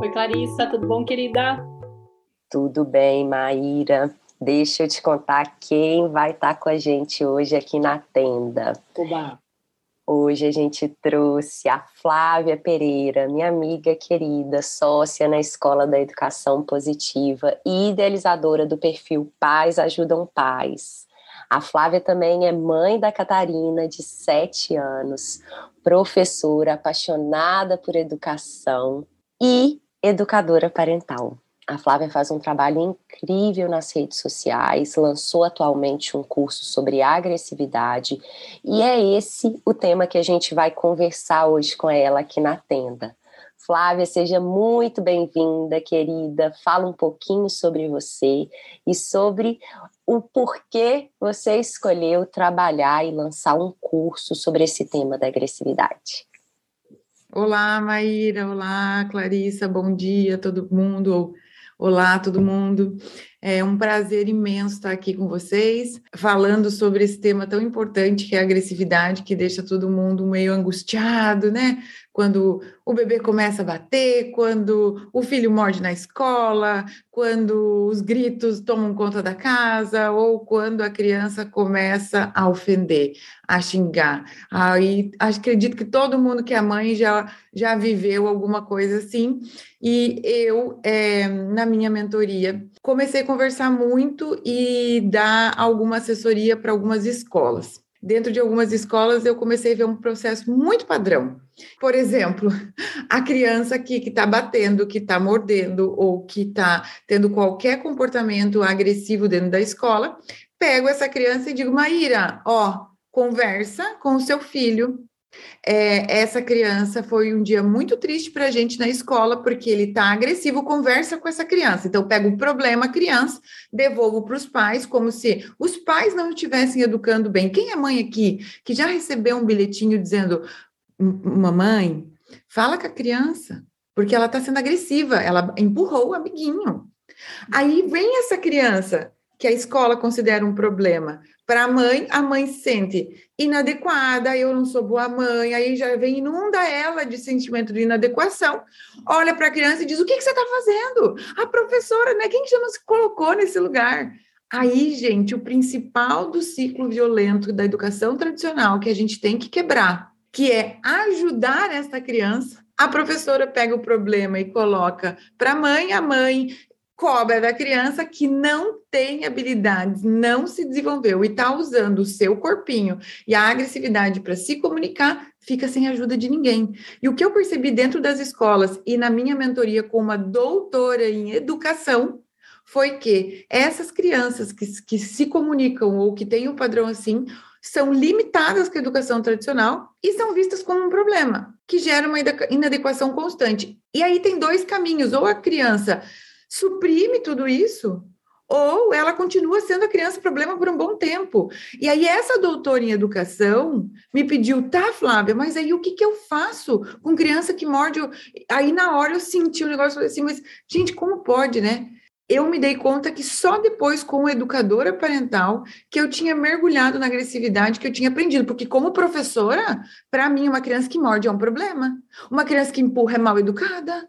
Oi, Clarissa, tudo bom, querida? Tudo bem, Maíra. Deixa eu te contar quem vai estar com a gente hoje aqui na tenda. Oba. Hoje a gente trouxe a Flávia Pereira, minha amiga querida, sócia na Escola da Educação Positiva e idealizadora do perfil Pais Ajudam Pais. A Flávia também é mãe da Catarina, de sete anos, professora apaixonada por educação e educadora parental. A Flávia faz um trabalho incrível nas redes sociais, lançou atualmente um curso sobre agressividade e é esse o tema que a gente vai conversar hoje com ela aqui na tenda. Flávia, seja muito bem-vinda, querida. Fala um pouquinho sobre você e sobre o porquê você escolheu trabalhar e lançar um curso sobre esse tema da agressividade. Olá, Maíra. Olá, Clarissa. Bom dia, todo mundo. Olá, todo mundo. É um prazer imenso estar aqui com vocês, falando sobre esse tema tão importante que é a agressividade, que deixa todo mundo meio angustiado, né? Quando o bebê começa a bater, quando o filho morde na escola, quando os gritos tomam conta da casa, ou quando a criança começa a ofender, a xingar. Aí acredito que todo mundo que é mãe já, já viveu alguma coisa assim. E eu, é, na minha mentoria, comecei a conversar muito e dar alguma assessoria para algumas escolas. Dentro de algumas escolas, eu comecei a ver um processo muito padrão. Por exemplo, a criança aqui que está batendo, que está mordendo ou que está tendo qualquer comportamento agressivo dentro da escola, pego essa criança e digo, Maíra, ó, conversa com o seu filho, é, essa criança foi um dia muito triste para a gente na escola, porque ele está agressivo, conversa com essa criança. Então, pego o problema, criança, devolvo para os pais, como se os pais não estivessem educando bem. Quem é mãe aqui que já recebeu um bilhetinho dizendo: Mamãe, fala com a criança, porque ela está sendo agressiva, ela empurrou o amiguinho. Aí vem essa criança que a escola considera um problema. Para a mãe, a mãe se sente inadequada, eu não sou boa mãe, aí já vem, inunda ela de sentimento de inadequação, olha para a criança e diz: o que, que você está fazendo? A professora, né? Quem que já nos colocou nesse lugar? Aí, gente, o principal do ciclo violento da educação tradicional que a gente tem que quebrar, que é ajudar essa criança. A professora pega o problema e coloca para a mãe, a mãe cobra da criança que não tem habilidades, não se desenvolveu e está usando o seu corpinho e a agressividade para se comunicar, fica sem ajuda de ninguém. E o que eu percebi dentro das escolas e na minha mentoria com uma doutora em educação foi que essas crianças que, que se comunicam ou que têm um padrão assim são limitadas com a educação tradicional e são vistas como um problema, que gera uma inadequação constante. E aí tem dois caminhos, ou a criança suprime tudo isso, ou ela continua sendo a criança problema por um bom tempo. E aí, essa doutora em educação me pediu, tá, Flávia, mas aí o que, que eu faço com criança que morde? Aí, na hora, eu senti o um negócio, assim, mas, gente, como pode, né? Eu me dei conta que só depois, como educadora parental, que eu tinha mergulhado na agressividade que eu tinha aprendido. Porque, como professora, para mim, uma criança que morde é um problema. Uma criança que empurra é mal educada.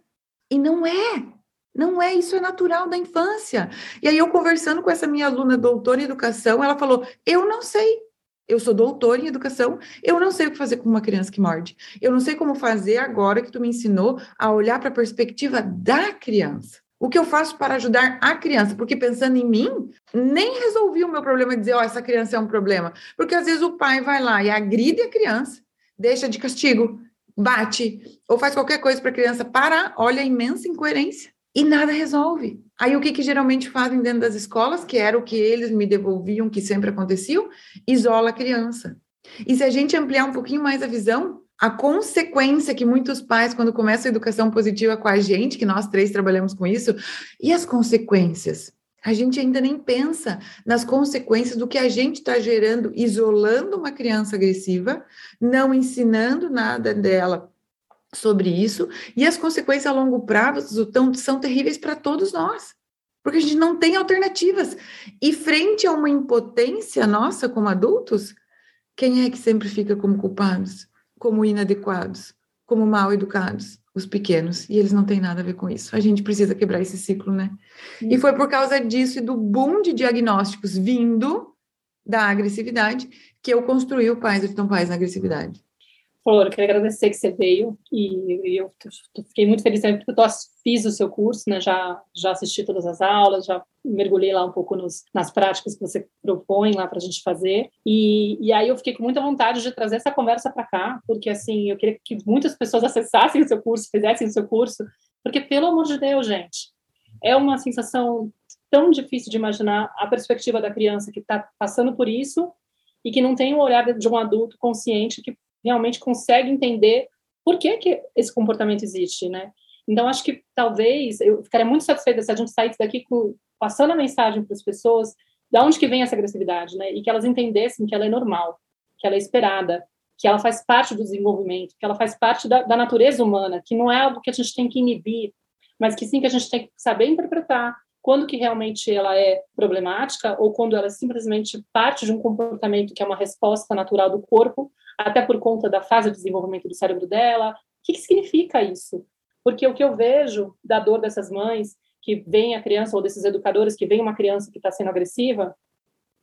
E não é. Não é, isso é natural da infância. E aí, eu conversando com essa minha aluna doutora em educação, ela falou: Eu não sei. Eu sou doutora em educação, eu não sei o que fazer com uma criança que morde. Eu não sei como fazer agora que tu me ensinou a olhar para a perspectiva da criança. O que eu faço para ajudar a criança? Porque pensando em mim, nem resolvi o meu problema de dizer, ó, oh, essa criança é um problema. Porque às vezes o pai vai lá e agride a criança, deixa de castigo, bate, ou faz qualquer coisa para a criança parar, olha a imensa incoerência e nada resolve. Aí o que, que geralmente fazem dentro das escolas, que era o que eles me devolviam, que sempre aconteciam, isola a criança. E se a gente ampliar um pouquinho mais a visão, a consequência que muitos pais, quando começam a educação positiva com a gente, que nós três trabalhamos com isso, e as consequências? A gente ainda nem pensa nas consequências do que a gente está gerando, isolando uma criança agressiva, não ensinando nada dela sobre isso, e as consequências a longo prazo são terríveis para todos nós, porque a gente não tem alternativas. E frente a uma impotência nossa como adultos, quem é que sempre fica como culpados, como inadequados, como mal educados? os pequenos, e eles não têm nada a ver com isso. A gente precisa quebrar esse ciclo, né? E foi por causa disso e do boom de diagnósticos vindo da agressividade que eu construí o Pais Estão Pais na Agressividade. Flor, eu queria agradecer que você veio e, eu fiquei muito feliz também porque eu fiz o seu curso, né? Já, já assisti todas as aulas, já mergulhei lá um pouco nos, nas práticas que você propõe lá para a gente fazer. E, e aí eu fiquei com muita vontade de trazer essa conversa para cá, porque assim, eu queria que muitas pessoas acessassem o seu curso, fizessem o seu curso, porque pelo amor de Deus, gente, é uma sensação tão difícil de imaginar a perspectiva da criança que está passando por isso e que não tem o olhar de um adulto consciente que realmente consegue entender por que, que esse comportamento existe, né? Então, acho que talvez, eu ficaria muito satisfeita se a gente saísse daqui com, passando a mensagem para as pessoas de onde que vem essa agressividade, né? E que elas entendessem que ela é normal, que ela é esperada, que ela faz parte do desenvolvimento, que ela faz parte da, da natureza humana, que não é algo que a gente tem que inibir, mas que sim que a gente tem que saber interpretar quando que realmente ela é problemática ou quando ela é simplesmente parte de um comportamento que é uma resposta natural do corpo até por conta da fase de desenvolvimento do cérebro dela. O que, que significa isso? Porque o que eu vejo da dor dessas mães que vem a criança, ou desses educadores que vem uma criança que está sendo agressiva,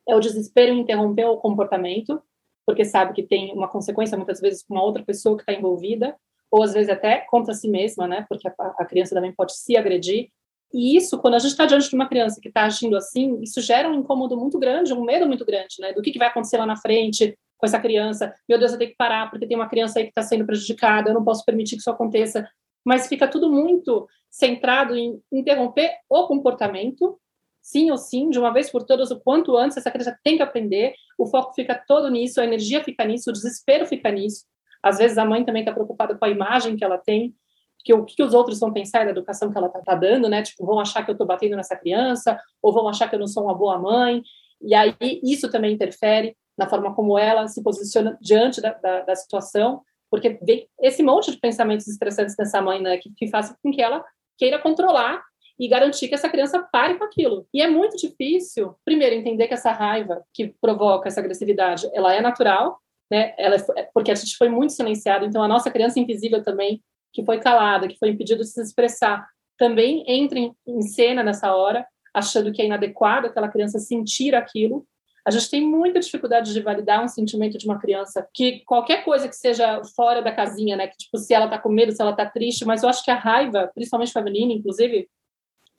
é o desespero em interromper o comportamento, porque sabe que tem uma consequência muitas vezes com uma outra pessoa que está envolvida, ou às vezes até contra si mesma, né? Porque a, a criança também pode se agredir. E isso, quando a gente está diante de uma criança que está agindo assim, isso gera um incômodo muito grande, um medo muito grande, né? Do que, que vai acontecer lá na frente, com essa criança. Meu Deus, eu tenho que parar porque tem uma criança aí que está sendo prejudicada, eu não posso permitir que isso aconteça. Mas fica tudo muito centrado em interromper o comportamento, sim ou sim, de uma vez por todas, o quanto antes essa criança tem que aprender. O foco fica todo nisso, a energia fica nisso, o desespero fica nisso. Às vezes a mãe também está preocupada com a imagem que ela tem, que o que os outros vão pensar da educação que ela está tá dando, né? Tipo, vão achar que eu estou batendo nessa criança, ou vão achar que eu não sou uma boa mãe. E aí isso também interfere na forma como ela se posiciona diante da, da, da situação, porque vem esse monte de pensamentos estressantes dessa mãe, né, que, que faz com que ela queira controlar e garantir que essa criança pare com aquilo. E é muito difícil, primeiro, entender que essa raiva que provoca essa agressividade, ela é natural, né? Ela é, porque a gente foi muito silenciado, então a nossa criança invisível também, que foi calada, que foi impedido de se expressar, também entra em, em cena nessa hora, achando que é inadequado aquela criança sentir aquilo, a gente tem muita dificuldade de validar um sentimento de uma criança que qualquer coisa que seja fora da casinha, né? Que tipo, se ela tá com medo, se ela tá triste, mas eu acho que a raiva, principalmente feminina, inclusive,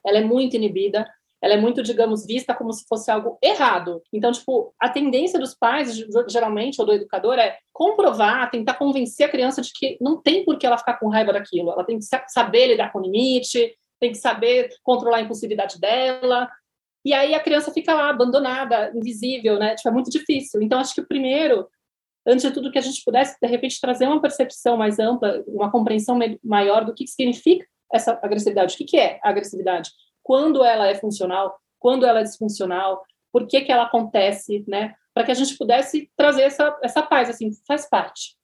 ela é muito inibida, ela é muito, digamos, vista como se fosse algo errado. Então, tipo, a tendência dos pais, geralmente, ou do educador, é comprovar, tentar convencer a criança de que não tem por que ela ficar com raiva daquilo. Ela tem que saber lidar com o limite, tem que saber controlar a impulsividade dela, e aí a criança fica lá, abandonada, invisível, né? Tipo, é muito difícil. Então, acho que o primeiro, antes de tudo, que a gente pudesse, de repente, trazer uma percepção mais ampla, uma compreensão maior do que significa essa agressividade. O que, que é a agressividade? Quando ela é funcional? Quando ela é disfuncional? Por que, que ela acontece, né? Para que a gente pudesse trazer essa, essa paz, assim, faz parte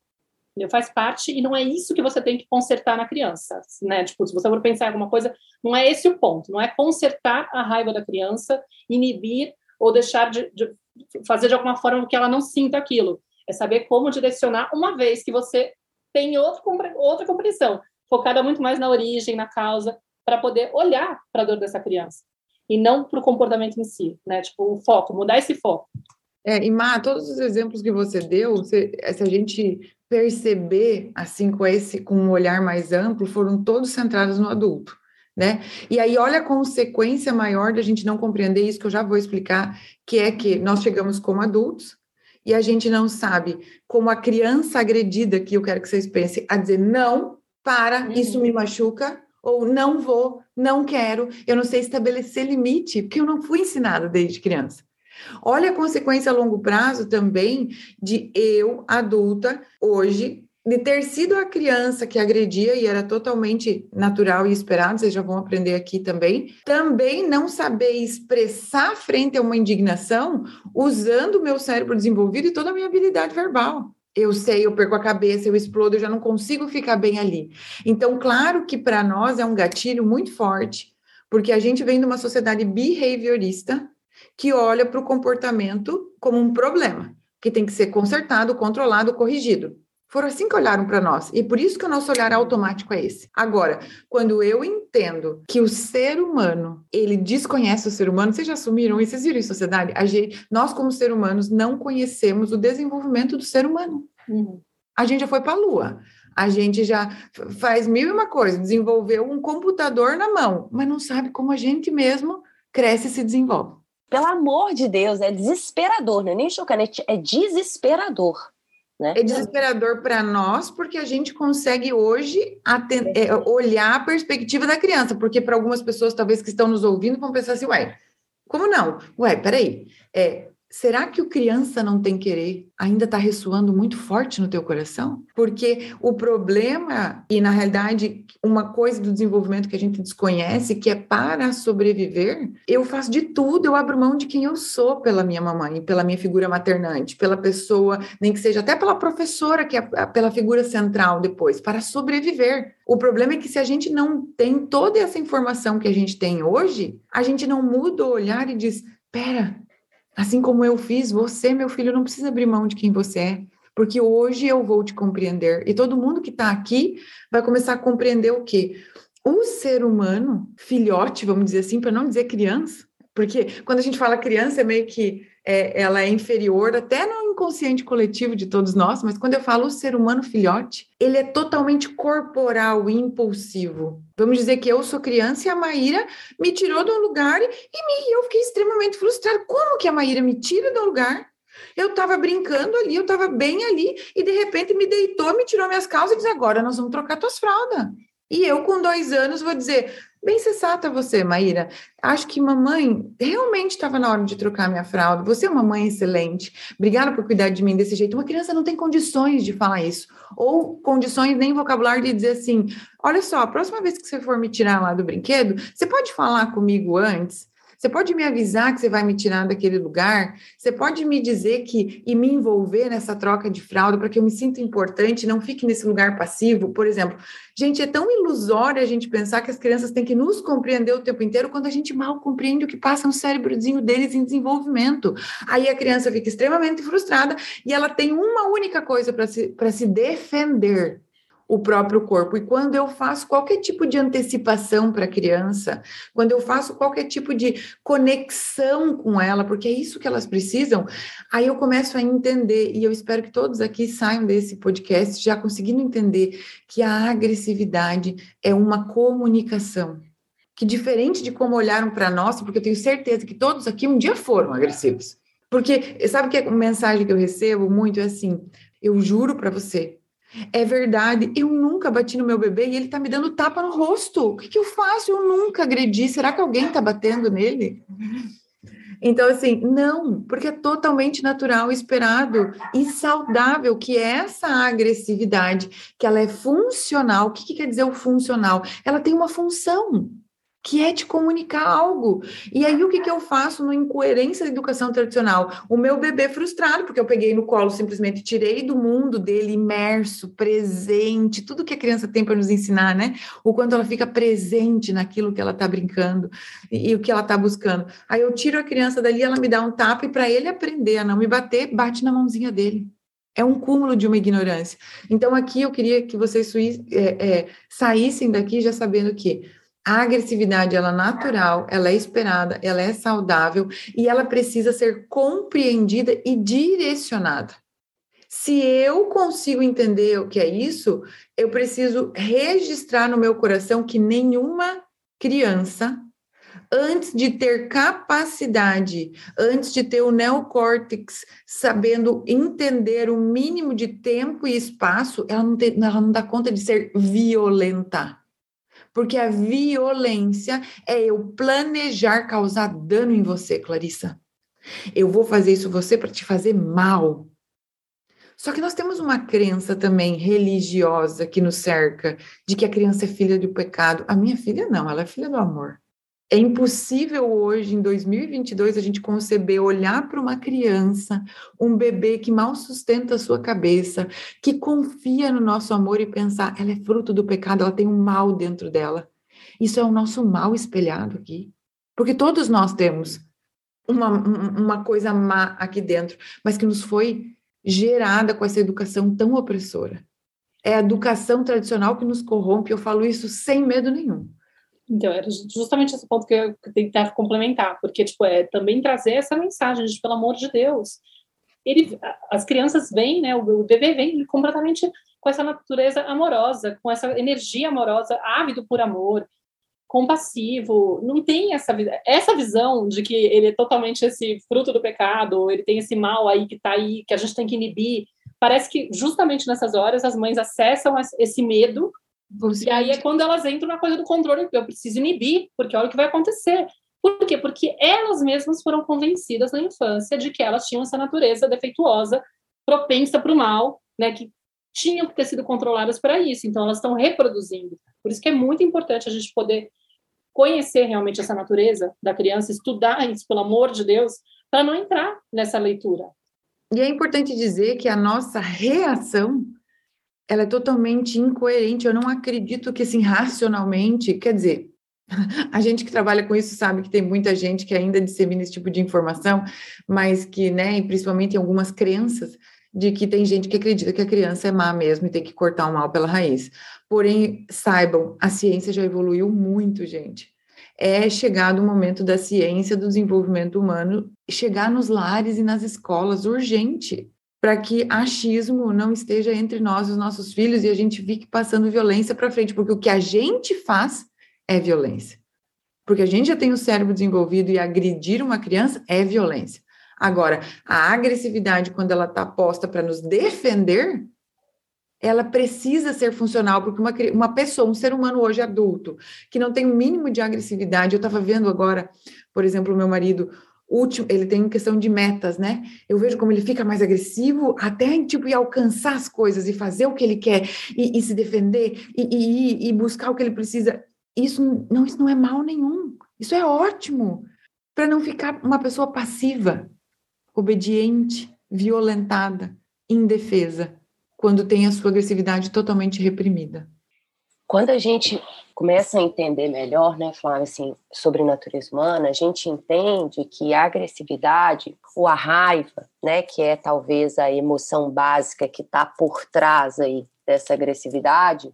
faz parte e não é isso que você tem que consertar na criança, né? Tipo, se você for pensar em alguma coisa, não é esse o ponto, não é consertar a raiva da criança, inibir ou deixar de, de fazer de alguma forma que ela não sinta aquilo. É saber como direcionar uma vez que você tem outra, outra compreensão, focada muito mais na origem, na causa, para poder olhar para a dor dessa criança e não para o comportamento em si, né? Tipo, o foco, mudar esse foco. É, e Má, todos os exemplos que você deu, se, se a gente perceber, assim, com esse, com um olhar mais amplo, foram todos centrados no adulto, né? E aí, olha a consequência maior da gente não compreender isso, que eu já vou explicar, que é que nós chegamos como adultos e a gente não sabe como a criança agredida, que eu quero que vocês pensem, a dizer não, para, uhum. isso me machuca, ou não vou, não quero, eu não sei estabelecer limite, porque eu não fui ensinada desde criança. Olha a consequência a longo prazo também de eu, adulta, hoje, de ter sido a criança que agredia e era totalmente natural e esperado, vocês já vão aprender aqui também, também não saber expressar frente a uma indignação usando o meu cérebro desenvolvido e toda a minha habilidade verbal. Eu sei, eu perco a cabeça, eu explodo, eu já não consigo ficar bem ali. Então, claro que para nós é um gatilho muito forte, porque a gente vem de uma sociedade behaviorista, que olha para o comportamento como um problema, que tem que ser consertado, controlado, corrigido. Foram assim que olharam para nós. E por isso que o nosso olhar automático é esse. Agora, quando eu entendo que o ser humano, ele desconhece o ser humano, vocês já assumiram isso? Vocês viram em sociedade? A gente, nós, como ser humanos, não conhecemos o desenvolvimento do ser humano. Uhum. A gente já foi para a Lua. A gente já faz mil e uma coisa, desenvolveu um computador na mão, mas não sabe como a gente mesmo cresce e se desenvolve. Pelo amor de Deus, é desesperador, não é nem chocante, é desesperador. Né? É desesperador para nós, porque a gente consegue hoje é, olhar a perspectiva da criança, porque para algumas pessoas, talvez que estão nos ouvindo, vão pensar assim, ué, como não? Ué, peraí, é, Será que o criança não tem querer ainda está ressoando muito forte no teu coração? Porque o problema, e na realidade, uma coisa do desenvolvimento que a gente desconhece, que é para sobreviver, eu faço de tudo, eu abro mão de quem eu sou pela minha mamãe, pela minha figura maternante, pela pessoa, nem que seja até pela professora, que é pela figura central depois, para sobreviver. O problema é que se a gente não tem toda essa informação que a gente tem hoje, a gente não muda o olhar e diz: pera, Assim como eu fiz, você, meu filho, não precisa abrir mão de quem você é, porque hoje eu vou te compreender. E todo mundo que está aqui vai começar a compreender o quê? O ser humano, filhote, vamos dizer assim, para não dizer criança, porque quando a gente fala criança é meio que é, ela é inferior até no inconsciente coletivo de todos nós, mas quando eu falo o ser humano filhote, ele é totalmente corporal, impulsivo. Vamos dizer que eu sou criança e a Maíra me tirou de um lugar e, me, eu fiquei extremamente frustrada. Como que a Maíra me tira de um lugar? Eu estava brincando ali, eu estava bem ali, e de repente me deitou, me tirou minhas calças e disse: agora nós vamos trocar tuas fraldas. E eu, com dois anos, vou dizer: Bem sensata você, Maíra. Acho que mamãe realmente estava na hora de trocar minha fralda. Você é uma mãe excelente. Obrigada por cuidar de mim desse jeito. Uma criança não tem condições de falar isso. Ou condições nem vocabulário de dizer assim: olha só, a próxima vez que você for me tirar lá do brinquedo, você pode falar comigo antes? Você pode me avisar que você vai me tirar daquele lugar? Você pode me dizer que e me envolver nessa troca de fralda para que eu me sinta importante, não fique nesse lugar passivo, por exemplo. Gente, é tão ilusório a gente pensar que as crianças têm que nos compreender o tempo inteiro quando a gente mal compreende o que passa no cérebrozinho deles em desenvolvimento. Aí a criança fica extremamente frustrada e ela tem uma única coisa para se, se defender o próprio corpo. E quando eu faço qualquer tipo de antecipação para a criança, quando eu faço qualquer tipo de conexão com ela, porque é isso que elas precisam, aí eu começo a entender, e eu espero que todos aqui saiam desse podcast já conseguindo entender que a agressividade é uma comunicação. Que diferente de como olharam para nós, porque eu tenho certeza que todos aqui um dia foram agressivos. Porque sabe que a mensagem que eu recebo muito é assim: eu juro para você, é verdade, eu nunca bati no meu bebê e ele tá me dando tapa no rosto. O que, que eu faço? Eu nunca agredi. Será que alguém tá batendo nele? Então, assim, não, porque é totalmente natural, esperado e saudável que essa agressividade, que ela é funcional. O que, que quer dizer o funcional? Ela tem uma função que é te comunicar algo. E aí, o que, que eu faço no incoerência da educação tradicional? O meu bebê frustrado, porque eu peguei no colo, simplesmente tirei do mundo dele imerso, presente, tudo que a criança tem para nos ensinar, né? O quanto ela fica presente naquilo que ela está brincando e, e, o que ela está buscando. Aí eu tiro a criança dali, ela me dá um tapa, e para ele aprender a não me bater, bate na mãozinha dele. É um cúmulo de uma ignorância. Então, aqui eu queria que vocês é, é, saíssem daqui já sabendo que a agressividade ela é natural, ela é esperada, ela é saudável e ela precisa ser compreendida e direcionada. Se eu consigo entender o que é isso, eu preciso registrar no meu coração que nenhuma criança, antes de ter capacidade, antes de ter o neocórtex sabendo entender o mínimo de tempo e espaço, ela não, tem, ela não dá conta de ser violenta. Porque a violência é eu planejar causar dano em você, Clarissa. Eu vou fazer isso você para te fazer mal. Só que nós temos uma crença também religiosa que nos cerca de que a criança é filha do pecado. A minha filha não, ela é filha do amor. É impossível hoje, em 2022, a gente conceber olhar para uma criança, um bebê que mal sustenta a sua cabeça, que confia no nosso amor e pensar, ela é fruto do pecado, ela tem um mal dentro dela. Isso é o nosso mal espelhado aqui. Porque todos nós temos uma, uma coisa má aqui dentro, mas que nos foi gerada com essa educação tão opressora. É a educação tradicional que nos corrompe, eu falo isso sem medo nenhum. Então, era justamente esse ponto que eu tentava complementar, porque, tipo, é também trazer essa mensagem de, pelo amor de Deus, ele, as crianças vêm, né, o bebê vem completamente com essa natureza amorosa, com essa energia amorosa, ávido por amor, compassivo, não tem essa essa visão de que ele é totalmente esse fruto do pecado, ele tem esse mal aí que está aí, que a gente tem que inibir. Parece que justamente nessas horas as mães acessam esse medo e aí é quando elas entram na coisa do controle, eu preciso inibir, porque olha o que vai acontecer. Por quê? Porque elas mesmas foram convencidas na infância de que elas tinham essa natureza defeituosa, propensa para o mal, né, que tinham que ter sido controladas para isso. Então elas estão reproduzindo. Por isso que é muito importante a gente poder conhecer realmente essa natureza da criança, estudar isso, pelo amor de Deus, para não entrar nessa leitura. E é importante dizer que a nossa reação ela é totalmente incoerente. Eu não acredito que, assim, racionalmente, quer dizer, a gente que trabalha com isso sabe que tem muita gente que ainda dissemina esse tipo de informação, mas que, né, principalmente em algumas crenças, de que tem gente que acredita que a criança é má mesmo e tem que cortar o mal pela raiz. Porém, saibam, a ciência já evoluiu muito, gente. É chegado o momento da ciência, do desenvolvimento humano, chegar nos lares e nas escolas, urgente para que achismo não esteja entre nós e os nossos filhos e a gente fique passando violência para frente, porque o que a gente faz é violência. Porque a gente já tem o cérebro desenvolvido e agredir uma criança é violência. Agora, a agressividade, quando ela está posta para nos defender, ela precisa ser funcional, porque uma, uma pessoa, um ser humano hoje adulto, que não tem o mínimo de agressividade, eu estava vendo agora, por exemplo, o meu marido último, ele tem questão de metas, né? Eu vejo como ele fica mais agressivo até tipo ir alcançar as coisas e fazer o que ele quer e, e se defender e, e, e, buscar o que ele precisa. Isso não, isso não é mal nenhum. Isso é ótimo para não ficar uma pessoa passiva, obediente, violentada, indefesa, quando tem a sua agressividade totalmente reprimida. Quando a gente começa a entender melhor, né, Flávia, assim, sobre natureza humana, a gente entende que a agressividade ou a raiva, né, que é talvez a emoção básica que está por trás aí dessa agressividade,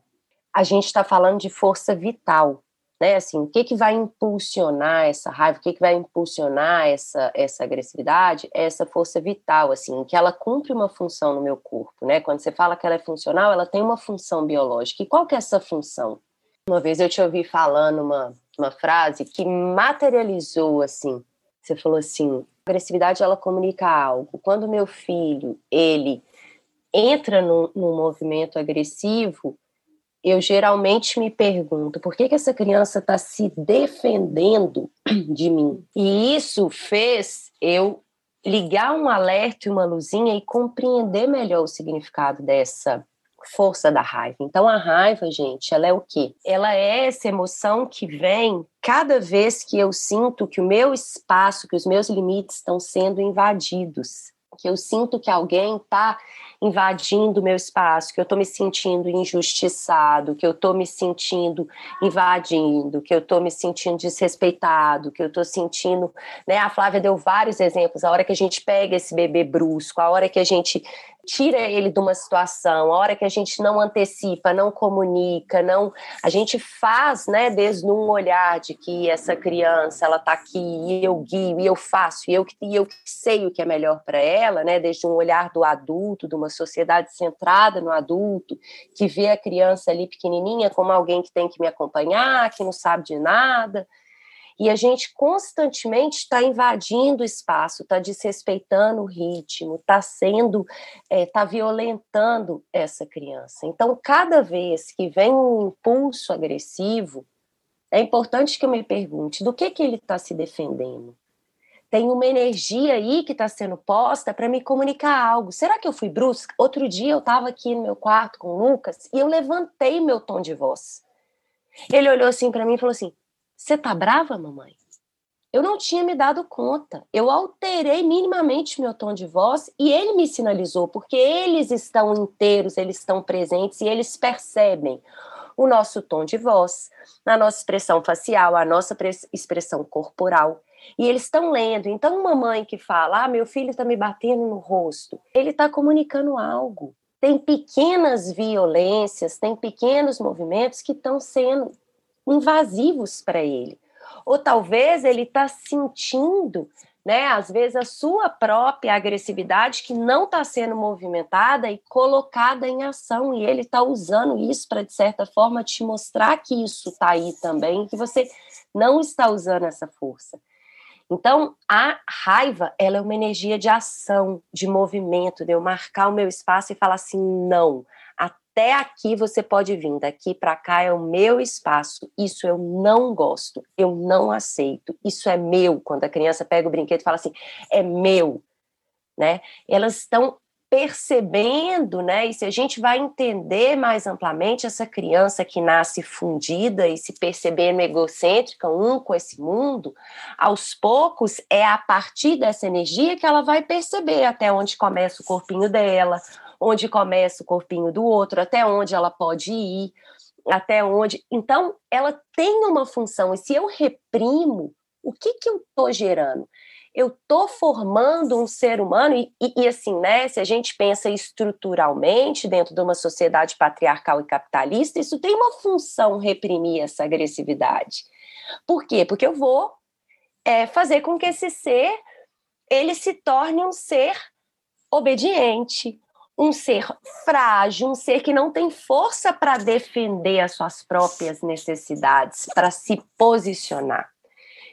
a gente está falando de força vital, né? Assim, o que que vai impulsionar essa raiva, o que que vai impulsionar essa essa agressividade? É essa força vital, assim, que ela cumpre uma função no meu corpo, né? Quando você fala que ela é funcional, ela tem uma função biológica. E qual que é essa função? Uma vez eu te ouvi falando uma uma frase que materializou assim. Você falou assim: agressividade ela comunica algo. Quando meu filho ele entra num, num movimento agressivo, eu geralmente me pergunto por que, que essa criança está se defendendo de mim. E isso fez eu ligar um alerta e uma luzinha e compreender melhor o significado dessa força da raiva. Então a raiva, gente, ela é o quê? Ela é essa emoção que vem cada vez que eu sinto que o meu espaço, que os meus limites estão sendo invadidos que eu sinto que alguém está invadindo o meu espaço, que eu estou me sentindo injustiçado, que eu estou me sentindo invadindo, que eu estou me sentindo desrespeitado, que eu estou sentindo, né? A Flávia deu vários exemplos. A hora que a gente pega esse bebê brusco, a hora que a gente tira ele de uma situação, a hora que a gente não antecipa, não comunica, não, a gente faz, né, desde um olhar de que essa criança ela está aqui e eu guio e eu faço e eu e eu sei o que é melhor para ela, né, desde um olhar do adulto, de uma sociedade centrada no adulto, que vê a criança ali pequenininha como alguém que tem que me acompanhar, que não sabe de nada. E a gente constantemente está invadindo o espaço, está desrespeitando o ritmo, está sendo, está é, violentando essa criança. Então, cada vez que vem um impulso agressivo, é importante que eu me pergunte do que, que ele está se defendendo. Tem uma energia aí que está sendo posta para me comunicar algo. Será que eu fui brusca? Outro dia eu estava aqui no meu quarto com o Lucas e eu levantei meu tom de voz. Ele olhou assim para mim e falou assim: você tá brava, mamãe? Eu não tinha me dado conta. Eu alterei minimamente meu tom de voz e ele me sinalizou, porque eles estão inteiros, eles estão presentes e eles percebem o nosso tom de voz, a nossa expressão facial, a nossa expressão corporal. E eles estão lendo. Então, uma mãe que fala: Ah, meu filho está me batendo no rosto, ele está comunicando algo. Tem pequenas violências, tem pequenos movimentos que estão sendo invasivos para ele. Ou talvez ele está sentindo né? Às vezes a sua própria agressividade que não está sendo movimentada e colocada em ação, e ele está usando isso para, de certa forma, te mostrar que isso está aí também, que você não está usando essa força. Então, a raiva, ela é uma energia de ação, de movimento, de eu marcar o meu espaço e falar assim, não, até aqui você pode vir, daqui para cá é o meu espaço. Isso eu não gosto, eu não aceito. Isso é meu. Quando a criança pega o brinquedo e fala assim, é meu, né? Elas estão percebendo, né? E se a gente vai entender mais amplamente essa criança que nasce fundida e se percebendo egocêntrica um com esse mundo, aos poucos é a partir dessa energia que ela vai perceber até onde começa o corpinho dela, onde começa o corpinho do outro, até onde ela pode ir, até onde. Então, ela tem uma função, e se eu reprimo, o que, que eu estou gerando? Eu estou formando um ser humano, e, e, e, assim, né? Se a gente pensa estruturalmente dentro de uma sociedade patriarcal e capitalista, isso tem uma função reprimir essa agressividade. Por quê? Porque eu vou é, fazer com que esse ser ele se torne um ser obediente, um ser frágil, um ser que não tem força para defender as suas próprias necessidades, para se posicionar.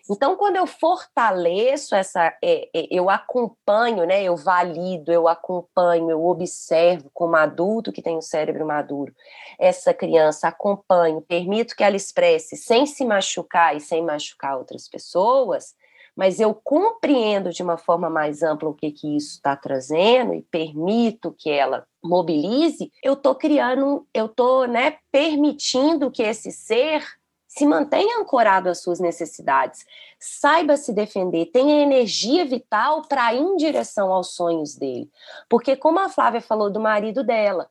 Então, quando eu fortaleço essa, é, é, eu acompanho, né, eu valido, eu acompanho, eu observo como adulto que tem o cérebro maduro, essa criança, acompanho, permito que ela expresse sem se machucar e sem machucar outras pessoas, mas eu compreendo de uma forma mais ampla o que, que isso está trazendo e permito que ela mobilize, eu estou criando, eu estou né, permitindo que esse ser se mantenha ancorado às suas necessidades, saiba se defender, tenha energia vital para ir em direção aos sonhos dele. Porque, como a Flávia falou do marido dela,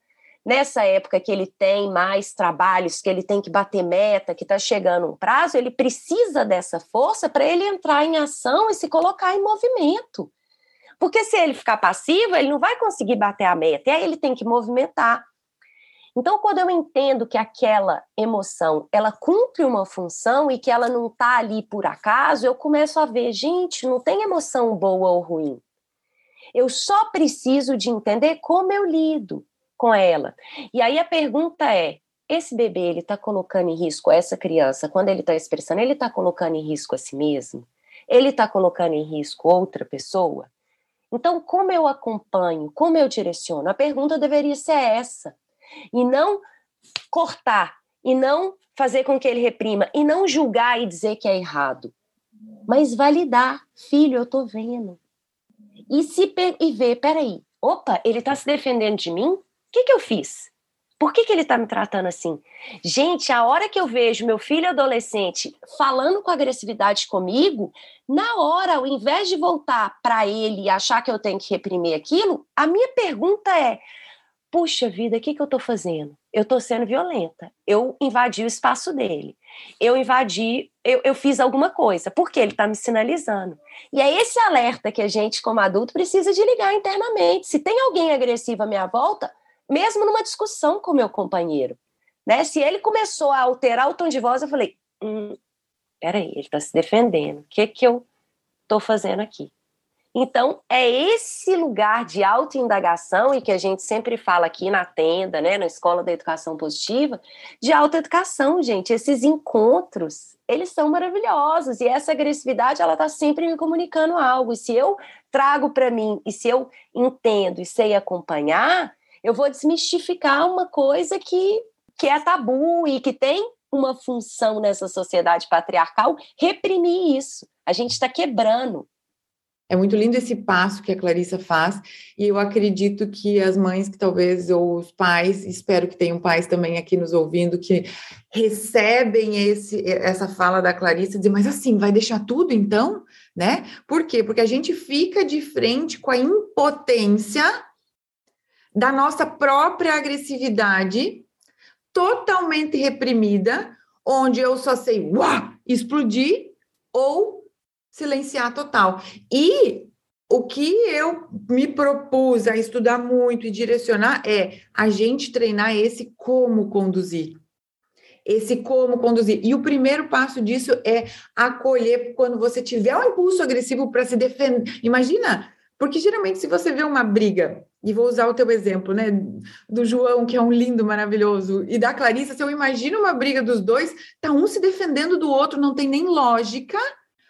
nessa época que ele tem mais trabalhos, que ele tem que bater meta, que está chegando um prazo, ele precisa dessa força para ele entrar em ação e se colocar em movimento. Porque se ele ficar passivo, ele não vai conseguir bater a meta, e aí ele tem que movimentar. Então, quando eu entendo que aquela emoção, ela cumpre uma função e que ela não está ali por acaso, eu começo a ver, gente, não tem emoção boa ou ruim. Eu só preciso de entender como eu lido com ela. E aí a pergunta é: esse bebê ele está colocando em risco essa criança quando ele está expressando, ele está colocando em risco a si mesmo? Ele está colocando em risco outra pessoa? Então, como eu acompanho, como eu direciono? A pergunta deveria ser essa. E não cortar, e não fazer com que ele reprima, e não julgar e dizer que é errado. Mas validar, filho, eu tô vendo. E se e ver, peraí, opa, ele está se defendendo de mim? Que, que eu fiz? Por que, que ele está me tratando assim? Gente, a hora que eu vejo meu filho adolescente falando com agressividade comigo, na hora, ao invés de voltar para ele e achar que eu tenho que reprimir aquilo, a minha pergunta é: puxa vida, o que, que eu estou fazendo? Eu estou sendo violenta. Eu invadi o espaço dele. Eu invadi, eu, eu fiz alguma coisa, porque ele está me sinalizando. E é esse alerta que a gente, como adulto, precisa de ligar internamente. Se tem alguém agressivo à minha volta, mesmo numa discussão com meu companheiro. Né? Se ele começou a alterar o tom de voz, eu falei: hum, peraí, ele está se defendendo. O que, que eu estou fazendo aqui? Então, é esse lugar de autoindagação, e que a gente sempre fala aqui na tenda, né, na Escola da Educação Positiva, de autoeducação, gente. Esses encontros, eles são maravilhosos, e essa agressividade, ela está sempre me comunicando algo. E se eu trago para mim, e se eu entendo e sei acompanhar, eu vou desmistificar uma coisa que, que é tabu e que tem uma função nessa sociedade patriarcal reprimir isso. A gente está quebrando. É muito lindo esse passo que a Clarissa faz, e eu acredito que as mães que talvez, ou os pais, espero que tenham pais também aqui nos ouvindo, que recebem esse, essa fala da Clarissa, dizer, mas assim, vai deixar tudo então? Né? Por quê? Porque a gente fica de frente com a impotência da nossa própria agressividade totalmente reprimida, onde eu só sei uá, explodir ou silenciar total. E o que eu me propus a estudar muito e direcionar é a gente treinar esse como conduzir. Esse como conduzir. E o primeiro passo disso é acolher quando você tiver um impulso agressivo para se defender. Imagina, porque geralmente se você vê uma briga, e vou usar o teu exemplo, né, do João, que é um lindo, maravilhoso, e da Clarissa, se eu imagino uma briga dos dois, tá um se defendendo do outro, não tem nem lógica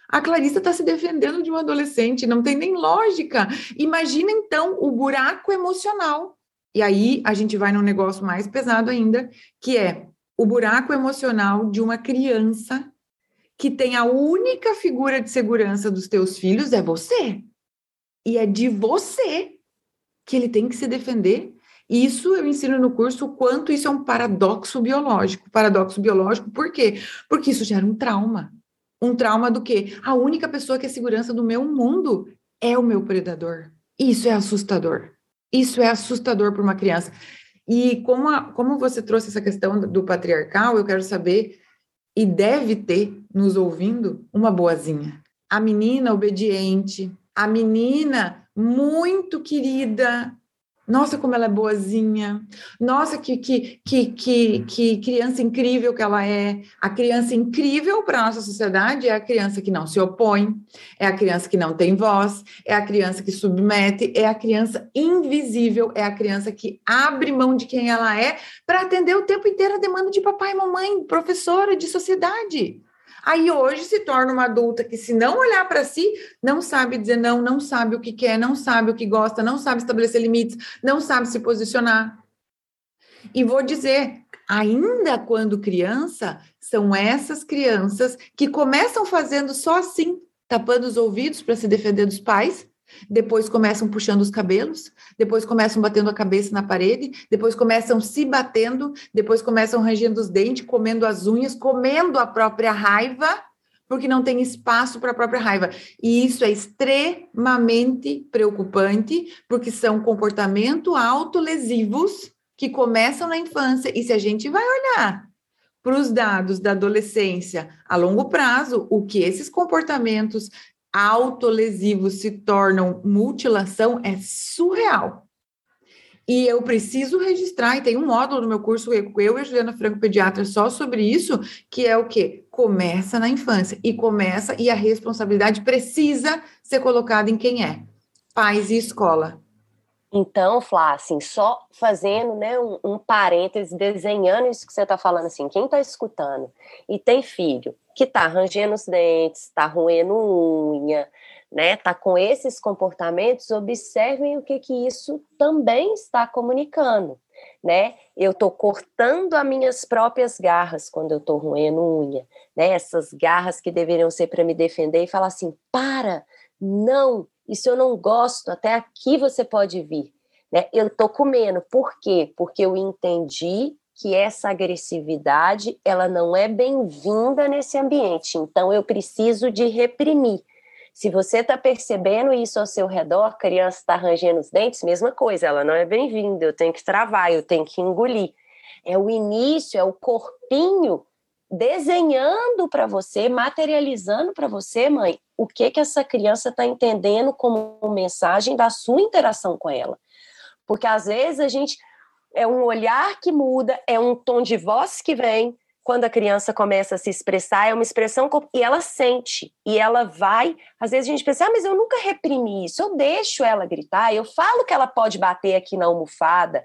a Clarissa está se defendendo de um adolescente, não tem nem lógica. Imagina então o buraco emocional. E aí a gente vai num negócio mais pesado ainda, que é o buraco emocional de uma criança que tem a única figura de segurança dos teus filhos é você. E é de você que ele tem que se defender. Isso eu ensino no curso o quanto isso é um paradoxo biológico. Paradoxo biológico, por quê? Porque isso gera um trauma. Um trauma do quê? A única pessoa que é segurança do meu mundo é o meu predador. Isso é assustador. Isso é assustador para uma criança. E como, a, como você trouxe essa questão do patriarcal, eu quero saber, e deve ter, nos ouvindo, uma boazinha. A menina obediente, a menina muito querida, nossa, como ela é boazinha. Nossa, que, que, que, que, que criança incrível que ela é. A criança incrível para a nossa sociedade é a criança que não se opõe, é a criança que não tem voz, é a criança que submete, é a criança invisível, é a criança que abre mão de quem ela é para atender o tempo inteiro a demanda de papai e mamãe, professora, de sociedade. Aí hoje se torna uma adulta que, se não olhar para si, não sabe dizer não, não sabe o que quer, não sabe o que gosta, não sabe estabelecer limites, não sabe se posicionar. E vou dizer, ainda quando criança, são essas crianças que começam fazendo só assim, tapando os ouvidos para se defender dos pais, depois começam puxando os cabelos, depois começam batendo a cabeça na parede, depois começam se batendo, depois começam rangendo os dentes, comendo as unhas, comendo a própria raiva, porque não tem espaço para a própria raiva. E isso é extremamente preocupante, porque são comportamentos autolesivos que começam na infância. E se a gente vai olhar para os dados da adolescência a longo prazo, o que esses comportamentos autolesivos se tornam mutilação é surreal. E eu preciso registrar, e tem um módulo no meu curso, eu e a Juliana Franco Pediatra, só sobre isso, que é o quê? Começa na infância. E começa, e a responsabilidade precisa ser colocada em quem é. Pais e escola. Então, Flá, assim, só fazendo né, um, um parêntese, desenhando isso que você está falando, assim, quem está escutando e tem filho que está rangendo os dentes, está roendo unha, né, está com esses comportamentos, observem o que, que isso também está comunicando. Né? Eu estou cortando as minhas próprias garras quando eu estou roendo unha, né? Essas garras que deveriam ser para me defender e falar assim: para, não, isso eu não gosto, até aqui você pode vir. Né? Eu estou comendo, por quê? Porque eu entendi que essa agressividade ela não é bem-vinda nesse ambiente, então eu preciso de reprimir. Se você está percebendo isso ao seu redor, criança está rangendo os dentes, mesma coisa, ela não é bem-vinda, eu tenho que travar, eu tenho que engolir. É o início, é o corpinho desenhando para você, materializando para você, mãe, o que que essa criança está entendendo como mensagem da sua interação com ela. Porque às vezes a gente é um olhar que muda, é um tom de voz que vem, quando a criança começa a se expressar, é uma expressão e ela sente, e ela vai. Às vezes a gente pensa, ah, mas eu nunca reprimi isso, eu deixo ela gritar, eu falo que ela pode bater aqui na almofada,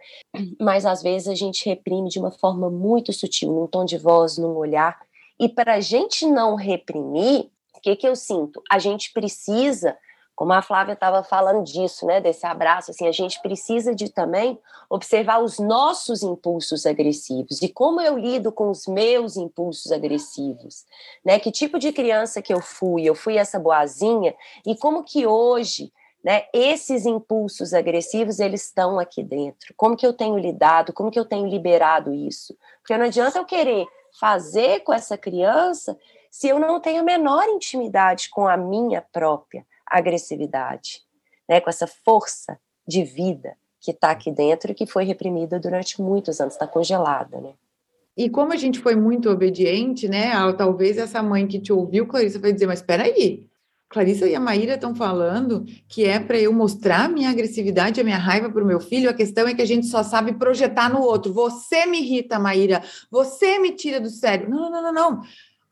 mas às vezes a gente reprime de uma forma muito sutil, num tom de voz, num olhar. E para a gente não reprimir, o que, que eu sinto? A gente precisa como a Flávia estava falando disso, né, desse abraço, assim, a gente precisa de também observar os nossos impulsos agressivos e como eu lido com os meus impulsos agressivos, né? Que tipo de criança que eu fui? Eu fui essa boazinha e como que hoje, né, esses impulsos agressivos eles estão aqui dentro? Como que eu tenho lidado? Como que eu tenho liberado isso? Porque não adianta eu querer fazer com essa criança se eu não tenho a menor intimidade com a minha própria agressividade, né, com essa força de vida que está aqui dentro e que foi reprimida durante muitos anos, está congelada, né? E como a gente foi muito obediente, né? Talvez essa mãe que te ouviu, Clarissa, vai dizer, mas espera aí, Clarissa e a Maíra estão falando que é para eu mostrar minha agressividade, a minha raiva para o meu filho. A questão é que a gente só sabe projetar no outro. Você me irrita, Maíra. Você me tira do sério. Não, não, não, não.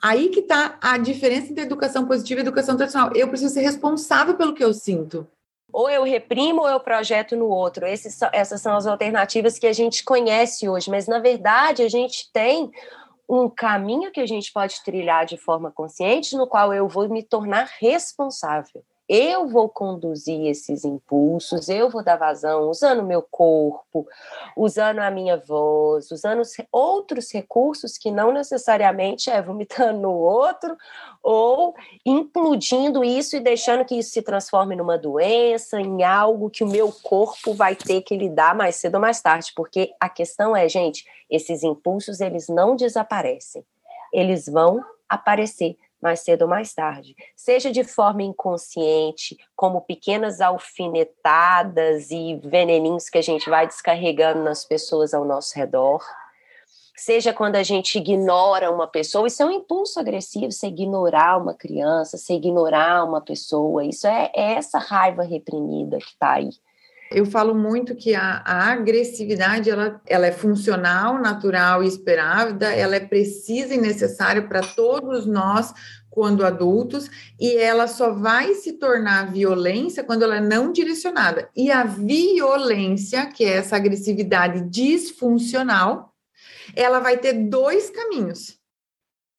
Aí que está a diferença entre educação positiva e educação tradicional. Eu preciso ser responsável pelo que eu sinto. Ou eu reprimo ou eu projeto no outro. Esses, essas são as alternativas que a gente conhece hoje, mas na verdade a gente tem um caminho que a gente pode trilhar de forma consciente, no qual eu vou me tornar responsável. Eu vou conduzir esses impulsos, eu vou dar vazão usando o meu corpo, usando a minha voz, usando outros recursos que não necessariamente é vomitando no outro ou implodindo isso e deixando que isso se transforme numa doença, em algo que o meu corpo vai ter que lidar mais cedo ou mais tarde, porque a questão é, gente, esses impulsos eles não desaparecem. Eles vão aparecer mais cedo ou mais tarde, seja de forma inconsciente, como pequenas alfinetadas e veneninhos que a gente vai descarregando nas pessoas ao nosso redor, seja quando a gente ignora uma pessoa, isso é um impulso agressivo, você ignorar uma criança, você ignorar uma pessoa, isso é, é essa raiva reprimida que está aí. Eu falo muito que a, a, agressividade ela, ela é funcional, natural e esperada, ela é precisa e necessária para todos nós quando adultos, e ela só vai se tornar violência quando ela é não direcionada. E a violência, que é essa agressividade disfuncional, ela vai ter dois caminhos,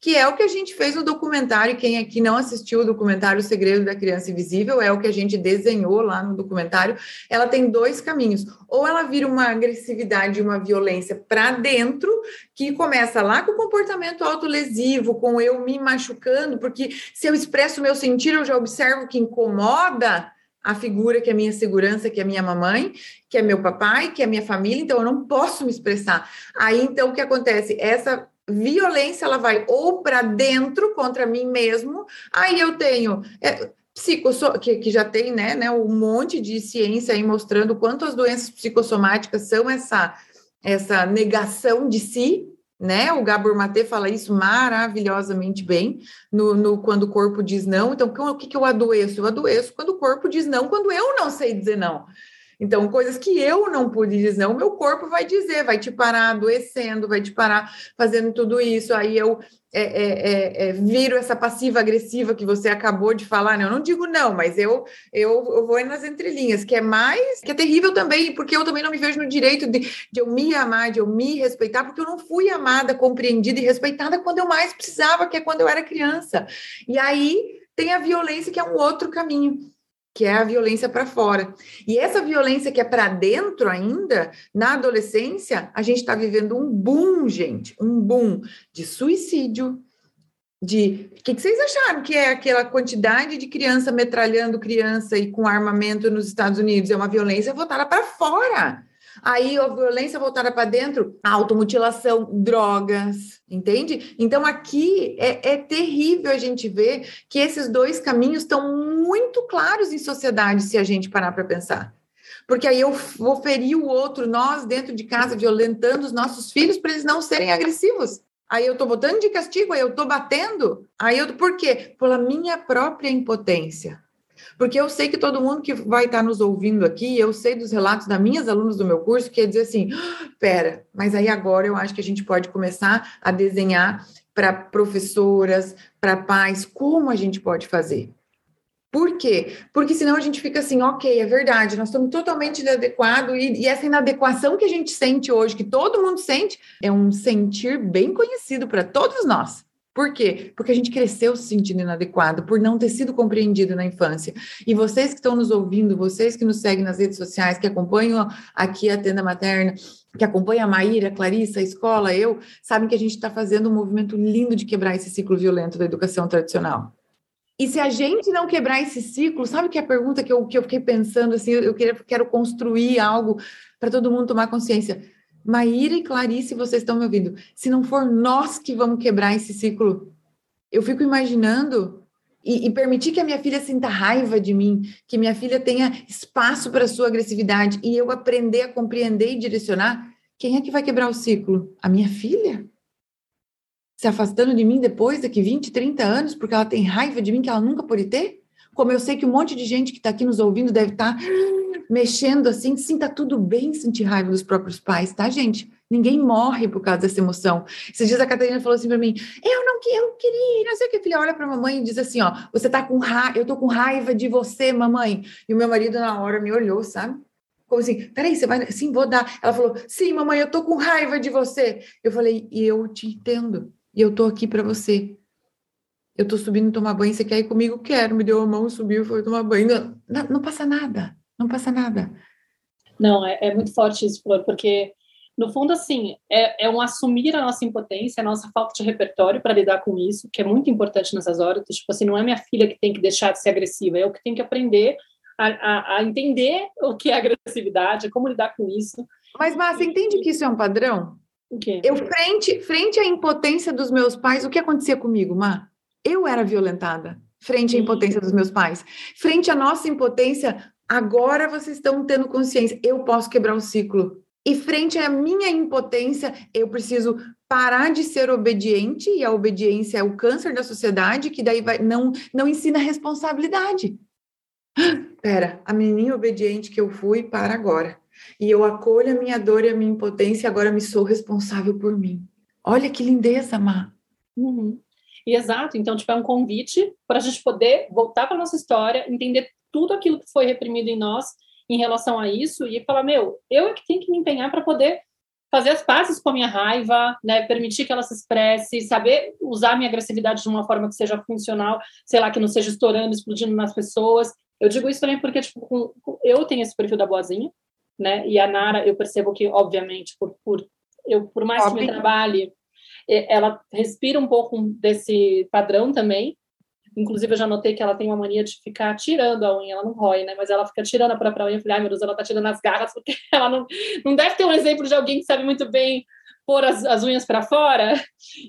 que é o que a gente fez no documentário. Quem aqui não assistiu o documentário O Segredo da Criança Invisível, é o que a gente desenhou lá no documentário. Ela tem dois caminhos. Ou ela vira uma agressividade, uma violência para dentro, que começa lá com o comportamento autolesivo, com eu me machucando, porque se eu expresso o meu sentir, eu já observo que incomoda a figura que é minha segurança, que é minha mamãe, que é meu papai, que é minha família, então eu não posso me expressar. Aí então o que acontece? Essa violência ela vai ou para dentro contra mim mesmo, aí eu tenho é, psicosso, que, que já tem né, né, um monte de ciência aí mostrando quanto as doenças psicossomáticas são essa, essa negação de si, né? O Gabor Maté fala isso maravilhosamente bem no, no, quando o corpo diz não. Então, o que, que eu adoeço? Eu adoeço quando o corpo diz não, quando eu não sei dizer não. Então, coisas que eu não pude dizer, o meu corpo vai dizer, vai te parar adoecendo, vai te parar fazendo tudo isso. Aí eu é, é, é, é, viro essa passiva agressiva que você acabou de falar, né? Eu não digo não, mas eu, eu, eu vou nas entrelinhas, que é mais, que é terrível também, porque eu também não me vejo no direito de, de eu me amar, de eu me respeitar, porque eu não fui amada, compreendida e respeitada quando eu mais precisava, que é quando eu era criança. E aí tem a violência, que é um outro caminho que é a violência para fora. E essa violência que é para dentro ainda, na adolescência, a gente está vivendo um boom, gente, um boom de suicídio, de o que, que, vocês acharam que é aquela quantidade de criança metralhando criança e com armamento nos Estados Unidos? É uma violência voltada para fora. Aí a violência voltada para dentro, automutilação, drogas, entende? Então aqui é, é terrível a gente ver que esses dois caminhos estão muito claros em sociedade se a gente parar para pensar. Porque aí eu vou ferir o outro, nós dentro de casa, violentando os nossos filhos para eles não serem agressivos. Aí eu tô botando de castigo, aí eu tô batendo. Aí eu, por quê? Pela minha própria impotência. Porque eu sei que todo mundo que vai estar nos ouvindo aqui, eu sei dos relatos das minhas alunas do meu curso, que é dizer assim: ah, pera, mas aí agora eu acho que a gente pode começar a desenhar para professoras, para pais, como a gente pode fazer. Por quê? Porque senão a gente fica assim, ok, é verdade, nós estamos totalmente inadequados, e, e essa inadequação que a gente sente hoje, que todo mundo sente, é um sentir bem conhecido para todos nós. Por quê? Porque a gente cresceu se sentindo inadequado, por não ter sido compreendido na infância. E vocês que estão nos ouvindo, vocês que nos seguem nas redes sociais, que acompanham aqui a tenda materna, que acompanham a Maíra, a Clarissa, a escola, eu, sabem que a gente está fazendo um movimento lindo de quebrar esse ciclo violento da educação tradicional. E se a gente não quebrar esse ciclo, sabe que é a pergunta que eu, que eu fiquei pensando, assim, eu quero, quero construir algo para todo mundo tomar consciência Maíra e Clarice, vocês estão me ouvindo? Se não for nós que vamos quebrar esse ciclo, eu fico imaginando e, e, permitir que a minha filha sinta raiva de mim, que minha filha tenha espaço para sua agressividade e eu aprender a compreender e direcionar, quem é que vai quebrar o ciclo? A minha filha? Se afastando de mim depois, daqui 20, 30 anos, porque ela tem raiva de mim que ela nunca pode ter? Como eu sei que um monte de gente que está aqui nos ouvindo deve estar tá mexendo assim, sim, tá tudo bem sentir raiva dos próprios pais, tá, gente? Ninguém morre por causa dessa emoção. Esses dias a Catarina falou assim para mim: eu não eu queria, não sei o que. Filha, olha para a mamãe e diz assim: ó, você tá com raiva, eu tô com raiva de você, mamãe. E o meu marido na hora me olhou, sabe? Como assim? Peraí, você vai. Sim, vou dar. Ela falou: sim, mamãe, eu tô com raiva de você. Eu falei: e eu te entendo. E eu tô aqui para você. Eu tô subindo tomar banho, você quer ir comigo? Quero. Me deu a mão, subiu, foi tomar banho. Não, não, não passa nada. Não passa nada. Não, é, é muito forte isso, Flor, porque no fundo, assim, é, é, um assumir a nossa impotência, a nossa falta de repertório para lidar com isso, que é muito importante nessas horas. Tipo assim, não é minha filha que tem que deixar de ser agressiva, é eu que tenho que aprender a, a, a entender o que é agressividade, como lidar com isso. Mas, Márcia, entende que isso é um padrão? O quê? Eu, frente, frente à impotência dos meus pais, o que acontecia comigo, Má? Eu era violentada frente à impotência dos meus pais. Frente à nossa impotência, agora vocês estão tendo consciência, eu posso quebrar o ciclo. E frente à minha impotência, eu preciso parar de ser obediente, e a obediência é o câncer da sociedade, que daí vai, não, não ensina responsabilidade. Pera, a menina obediente que eu fui para agora. E eu acolho a minha dor e a minha impotência, e agora me sou responsável por mim. Olha que lindeza, Má. Uhum. E exato, então, tipo, é um convite para a gente poder voltar para nossa história, entender tudo aquilo que foi reprimido em nós em relação a isso e falar, meu, eu é que tenho que me empenhar para poder fazer as pazes com a minha raiva, né, permitir que ela se expresse, saber usar a minha agressividade de uma forma que seja funcional, sei lá, que não seja estourando, explodindo nas pessoas. Eu digo isso também porque, tipo, eu tenho esse perfil da boazinha, né, e a Nara, eu percebo que, obviamente, por, por, eu, por mais Óbvio. que me trabalhe, ela respira um pouco desse padrão também, Inclusive, eu já notei que ela tem uma mania de ficar tirando a unha, ela não rói, né? Mas ela fica tirando a própria unha. Eu falei, ai meu Deus, ela tá tirando as garras, porque ela não, não deve ter um exemplo de alguém que sabe muito bem pôr as, as unhas para fora.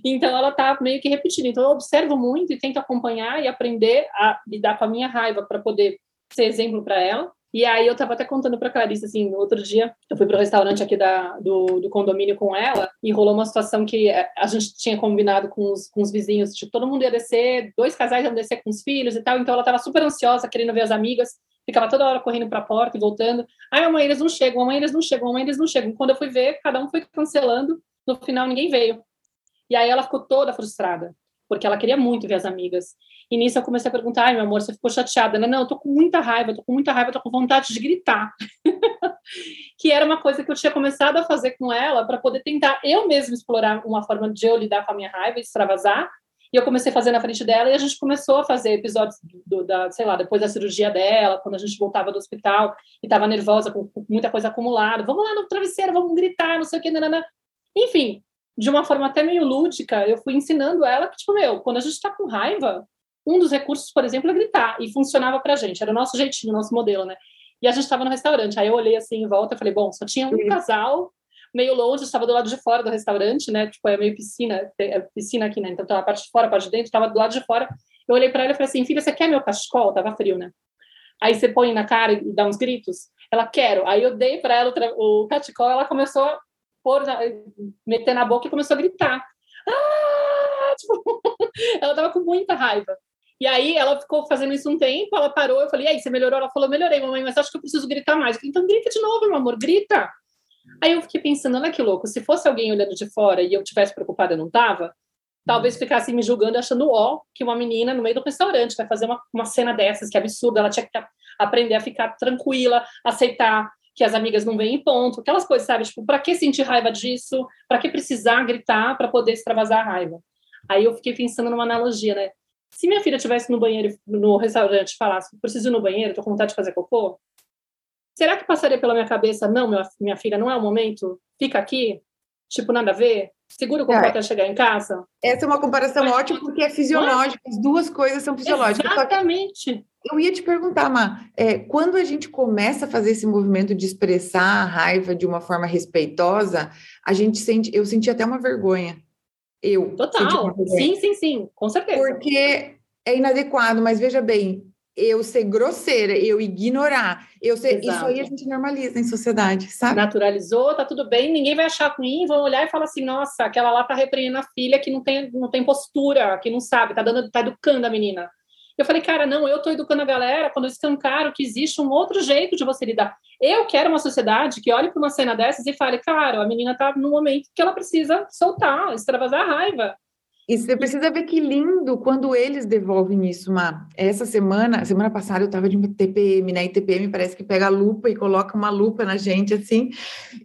Então, ela tá meio que repetindo. Então, eu observo muito e tento acompanhar e aprender a lidar com a minha raiva para poder ser exemplo para ela. E aí eu tava até contando pra Clarice, assim, no outro dia, eu fui pro restaurante aqui da, do, do condomínio com ela, e rolou uma situação que a gente tinha combinado com os, com os vizinhos, tipo, todo mundo ia descer, dois casais iam descer com os filhos e tal, então ela tava super ansiosa, querendo ver as amigas, ficava toda hora correndo pra porta e voltando. Ai, amanhã eles não chegam, amanhã eles não chegam, amanhã eles não chegam. Quando eu fui ver, cada um foi cancelando, no final ninguém veio. E aí ela ficou toda frustrada, porque ela queria muito ver as amigas. E nisso eu comecei a perguntar, ai, meu amor, você ficou chateada? Não, não, eu tô com muita raiva, tô com muita raiva, tô com vontade de gritar. que era uma coisa que eu tinha começado a fazer com ela para poder tentar eu mesma explorar uma forma de eu lidar com a minha raiva e extravasar. E eu comecei a fazer na frente dela e a gente começou a fazer episódios do, da, sei lá, depois da cirurgia dela, quando a gente voltava do hospital e estava nervosa, com, com, muita coisa acumulada. Vamos lá no travesseiro, vamos gritar, não sei o que, nanana. Enfim, de uma forma até meio lúdica, eu fui ensinando ela que, tipo, meu, quando a gente está com raiva, um dos recursos, por exemplo, é gritar, e funcionava pra gente, era o nosso jeitinho, o nosso modelo, né? E a gente estava no restaurante, aí eu olhei assim em volta e falei, bom, só tinha um casal meio longe, estava do lado de fora do restaurante, né? Tipo, é meio piscina, é piscina aqui, né? Então, tá a parte de fora, a parte de dentro, estava do lado de fora. Eu olhei para ela e falei assim, filha, você quer meu cachecol? Tava frio, né? Aí você põe na cara e dá uns gritos. Ela, quero. Aí eu dei para ela o cachecol, ela começou pôr, meter na boca e começou a gritar. Ah! Tipo, ela tava com muita raiva. E aí ela ficou fazendo isso um tempo, ela parou, eu falei, e aí, você melhorou? Ela falou, melhorei, mamãe, mas acho que eu preciso gritar mais. Falei, então grita de novo, meu amor, grita. Aí eu fiquei pensando, olha que louco, se fosse alguém olhando de fora e eu tivesse preocupada, eu não tava, talvez ficasse me julgando achando ó que uma menina no meio do restaurante vai fazer uma, uma cena dessas, que é absurda, ela tinha que aprender a ficar tranquila, aceitar que as amigas não vêm em ponto, aquelas coisas, sabe? Tipo, para que sentir raiva disso? Para que precisar gritar para poder extravasar a raiva? Aí eu fiquei pensando numa analogia, né? Se minha filha estivesse no banheiro, no restaurante, falasse, preciso ir no banheiro, tô com vontade de fazer cocô, será que passaria pela minha cabeça, não, minha, minha filha, não é o momento, fica aqui, tipo, nada a ver, segura o cocô é. até chegar em casa? Essa é uma comparação Mas, ótima, porque é fisiológico, as duas coisas são fisiológicas. Exatamente. Eu ia te perguntar, Má, é, quando a gente começa a fazer esse movimento de expressar a raiva de uma forma respeitosa, a gente sente, eu senti até uma vergonha eu. Total. Sim, sim, sim, com certeza. Porque é inadequado, mas veja bem, eu ser grosseira, eu ignorar, eu ser, isso aí a gente normaliza em sociedade, sabe? Naturalizou, tá tudo bem, ninguém vai achar ruim, vão olhar e falar assim, nossa, aquela lá tá repreendendo a filha que não tem, não tem postura, que não sabe, tá dando, tá educando a menina. Eu falei, cara, não, eu estou educando a galera quando eu escancaro que existe um outro jeito de você lidar. Eu quero uma sociedade que olhe para uma cena dessas e fale, cara, a menina está no momento que ela precisa soltar, extravasar a raiva. E você precisa ver que lindo quando eles devolvem isso, Má. Essa semana, semana passada eu estava de uma TPM, né? E TPM parece que pega a lupa e coloca uma lupa na gente, assim.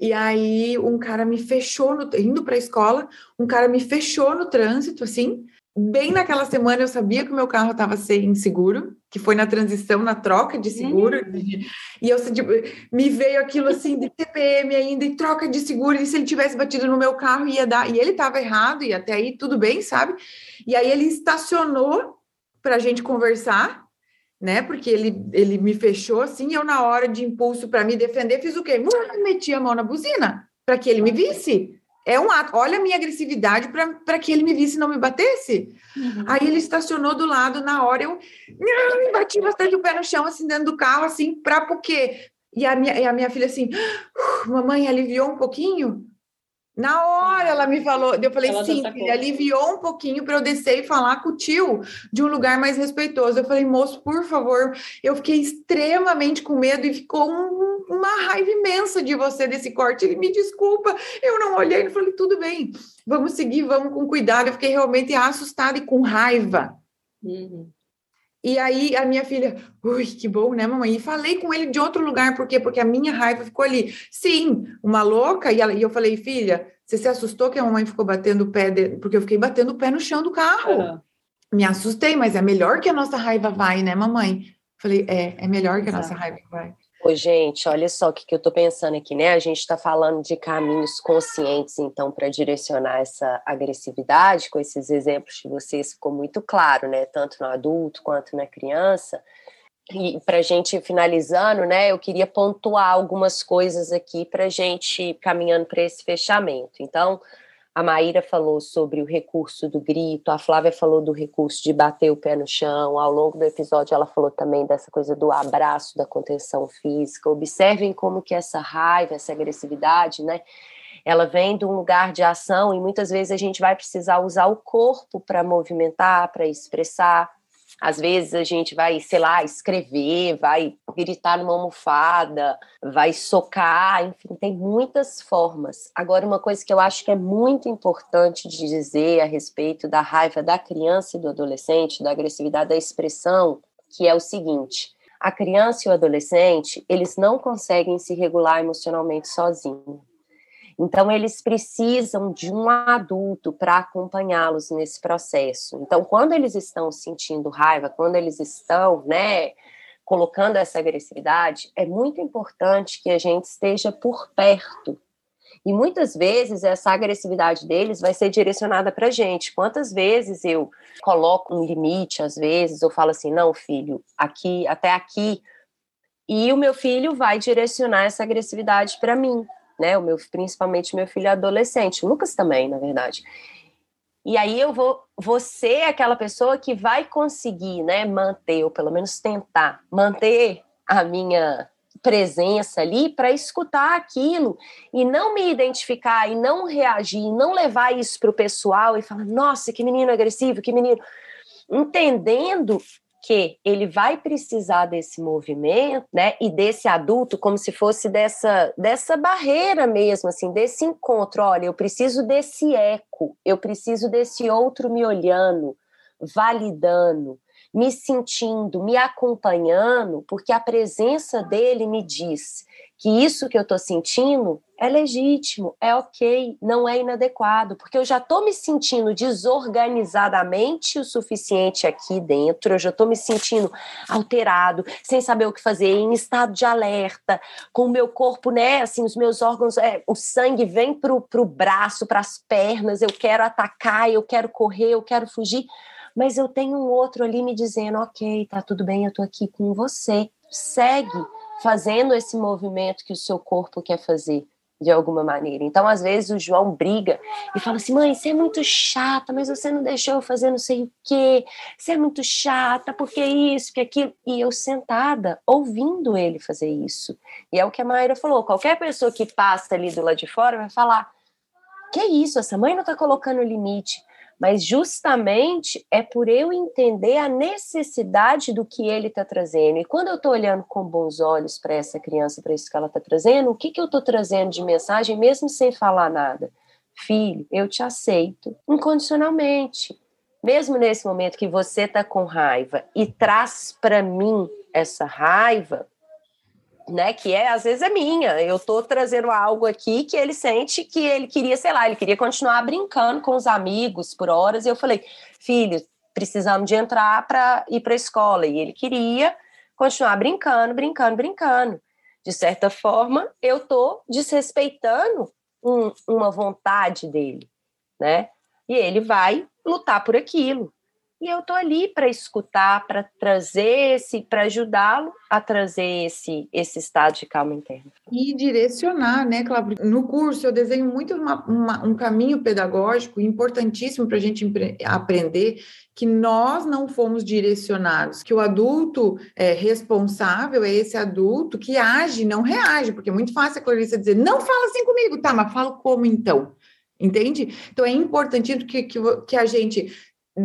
E aí um cara me fechou, no, indo para a escola, um cara me fechou no trânsito, assim, bem naquela semana eu sabia que o meu carro estava sem seguro, que foi na transição, na troca de seguro, uhum. e eu tipo, me veio aquilo assim de TPM ainda, e troca de seguro, e se ele tivesse batido no meu carro ia dar, e ele estava errado, e até aí tudo bem, sabe? E aí ele estacionou para a gente conversar, né? Porque ele, ele me fechou assim, eu na hora de impulso para me defender fiz o quê? Meti a mão na buzina para que ele me visse é um ato. Olha a minha agressividade para que ele me visse e não me batesse. Uhum. Aí ele estacionou do lado, na hora eu me bati bastante o pé no chão, assim, dentro do carro, assim, para por quê? E a minha, e a minha filha assim, mamãe, aliviou um pouquinho? Na hora ela me falou, eu falei, ela sim, filha, aliviou um pouquinho para eu descer e falar com o tio de um lugar mais respeitoso. Eu falei, moço, por favor, eu fiquei extremamente com medo e ficou um, uma raiva imensa de você desse corte. Ele me desculpa, eu não olhei, eu falei, tudo bem, vamos seguir, vamos com cuidado. Eu fiquei realmente assustada e com raiva. Uhum. E aí a minha filha, ui, que bom, né, mamãe? E falei com ele de outro lugar, por quê? Porque a minha raiva ficou ali. Sim, uma louca, e, ela, e eu falei, filha, você se assustou que a mamãe ficou batendo o pé, de... porque eu fiquei batendo o pé no chão do carro. Uhum. Me assustei, mas é melhor que a nossa raiva vai, né, mamãe? Falei, é, é melhor que a nossa raiva vai. Oi, gente, olha só o que, que eu estou pensando aqui, né? A gente está falando de caminhos conscientes, então, para direcionar essa agressividade, com esses exemplos de vocês, ficou muito claro, né? Tanto no adulto quanto na criança. E para a gente finalizando, né, eu queria pontuar algumas coisas aqui para a gente caminhando para esse fechamento. Então, a Maíra falou sobre o recurso do grito, a Flávia falou do recurso de bater o pé no chão. Ao longo do episódio, ela falou também dessa coisa do abraço, da contenção física. Observem como que essa raiva, essa agressividade, né? Ela vem de um lugar de ação e muitas vezes a gente vai precisar usar o corpo para movimentar, para expressar. Às vezes a gente vai, sei lá, escrever, vai gritar numa almofada, vai socar, enfim, tem muitas formas. Agora, uma coisa que eu acho que é muito importante de dizer a respeito da raiva da criança e do adolescente, da agressividade da expressão, que é o seguinte: a criança e o adolescente, eles não conseguem se regular emocionalmente sozinhos. Então, eles precisam de um adulto para acompanhá-los nesse processo. Então, quando eles estão sentindo raiva, quando eles estão, né, colocando essa agressividade, é muito importante que a gente esteja por perto. E muitas vezes essa agressividade deles vai ser direcionada para a gente. Quantas vezes eu coloco um limite, às vezes, eu falo assim: não, filho, aqui, até aqui. E o meu filho vai direcionar essa agressividade para mim né? O meu, principalmente meu filho adolescente, Lucas também, na verdade. E aí eu vou, vou ser aquela pessoa que vai conseguir, né, manter, ou pelo menos tentar manter a minha presença ali para escutar aquilo e não me identificar e não reagir, e não levar isso para o pessoal e falar, nossa, que menino agressivo, que menino. Entendendo que ele vai precisar desse movimento, né, e desse adulto como se fosse dessa dessa barreira mesmo, assim, desse encontro. Olha, eu preciso desse eco, eu preciso desse outro me olhando, validando, me sentindo, me acompanhando, porque a presença dele me diz que isso que eu estou sentindo é legítimo, é ok, não é inadequado, porque eu já estou me sentindo desorganizadamente o suficiente aqui dentro, eu já estou me sentindo alterado, sem saber o que fazer, em estado de alerta, com o meu corpo, né, assim, os meus órgãos, é, o sangue vem para o braço, para as pernas, eu quero atacar, eu quero correr, eu quero fugir, mas eu tenho um outro ali me dizendo, ok, tá tudo bem, eu estou aqui com você, segue, fazendo esse movimento que o seu corpo quer fazer de alguma maneira. Então, às vezes, o João briga e fala assim: mãe, você é muito chata, mas você não deixou eu fazer não sei o quê, você é muito chata, porque isso, que aquilo. E eu sentada, ouvindo ele fazer isso. E é o que a Mayra falou: qualquer pessoa que passa ali do lado de fora vai falar: que isso, essa mãe não está colocando limite. Mas justamente é por eu entender a necessidade do que ele está trazendo. E quando eu estou olhando com bons olhos para essa criança, para isso que ela está trazendo, o que, que eu estou trazendo de mensagem, mesmo sem falar nada? Filho, eu te aceito incondicionalmente. Mesmo nesse momento que você está com raiva e traz para mim essa raiva, né, que é às vezes é minha. Eu tô trazendo algo aqui que ele sente que ele queria, sei lá, ele queria continuar brincando com os amigos por horas. E eu falei, filho, precisamos de entrar para ir para a escola. E ele queria continuar brincando, brincando, brincando. De certa forma, eu tô desrespeitando um, uma vontade dele, né? E ele vai lutar por aquilo. E eu tô ali para escutar, para trazer esse, para ajudá-lo a trazer esse, esse estado de calma interna. E direcionar, né, Cláudio? No curso eu desenho muito uma, uma, um caminho pedagógico importantíssimo para a gente aprender que nós não fomos direcionados, que o adulto é, responsável é esse adulto que age, não reage, porque é muito fácil a Clarissa dizer, não fala assim comigo, tá, mas falo como então? Entende? Então é importante que, que, que a gente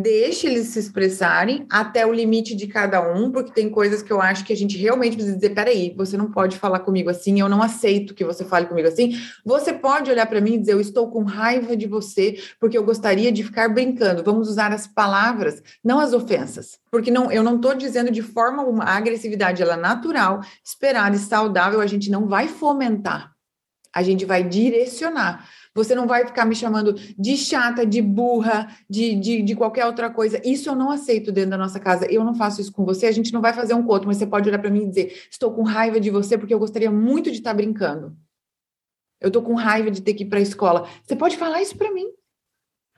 deixe eles se expressarem até o limite de cada um, porque tem coisas que eu acho que a gente realmente precisa dizer: peraí, você não pode falar comigo assim, eu não aceito que você fale comigo assim. Você pode olhar para mim e dizer: eu estou com raiva de você, porque eu gostaria de ficar brincando. Vamos usar as palavras, não as ofensas. Porque não, eu não estou dizendo de forma uma a agressividade, ela é natural, esperada e saudável, a gente não vai fomentar, a gente vai direcionar. Você não vai ficar me chamando de chata, de burra, de, de, de qualquer outra coisa. Isso eu não aceito dentro da nossa casa. Eu não faço isso com você. A gente não vai fazer um conto, mas você pode olhar para mim e dizer: estou com raiva de você porque eu gostaria muito de estar tá brincando. Eu estou com raiva de ter que ir para a escola. Você pode falar isso para mim.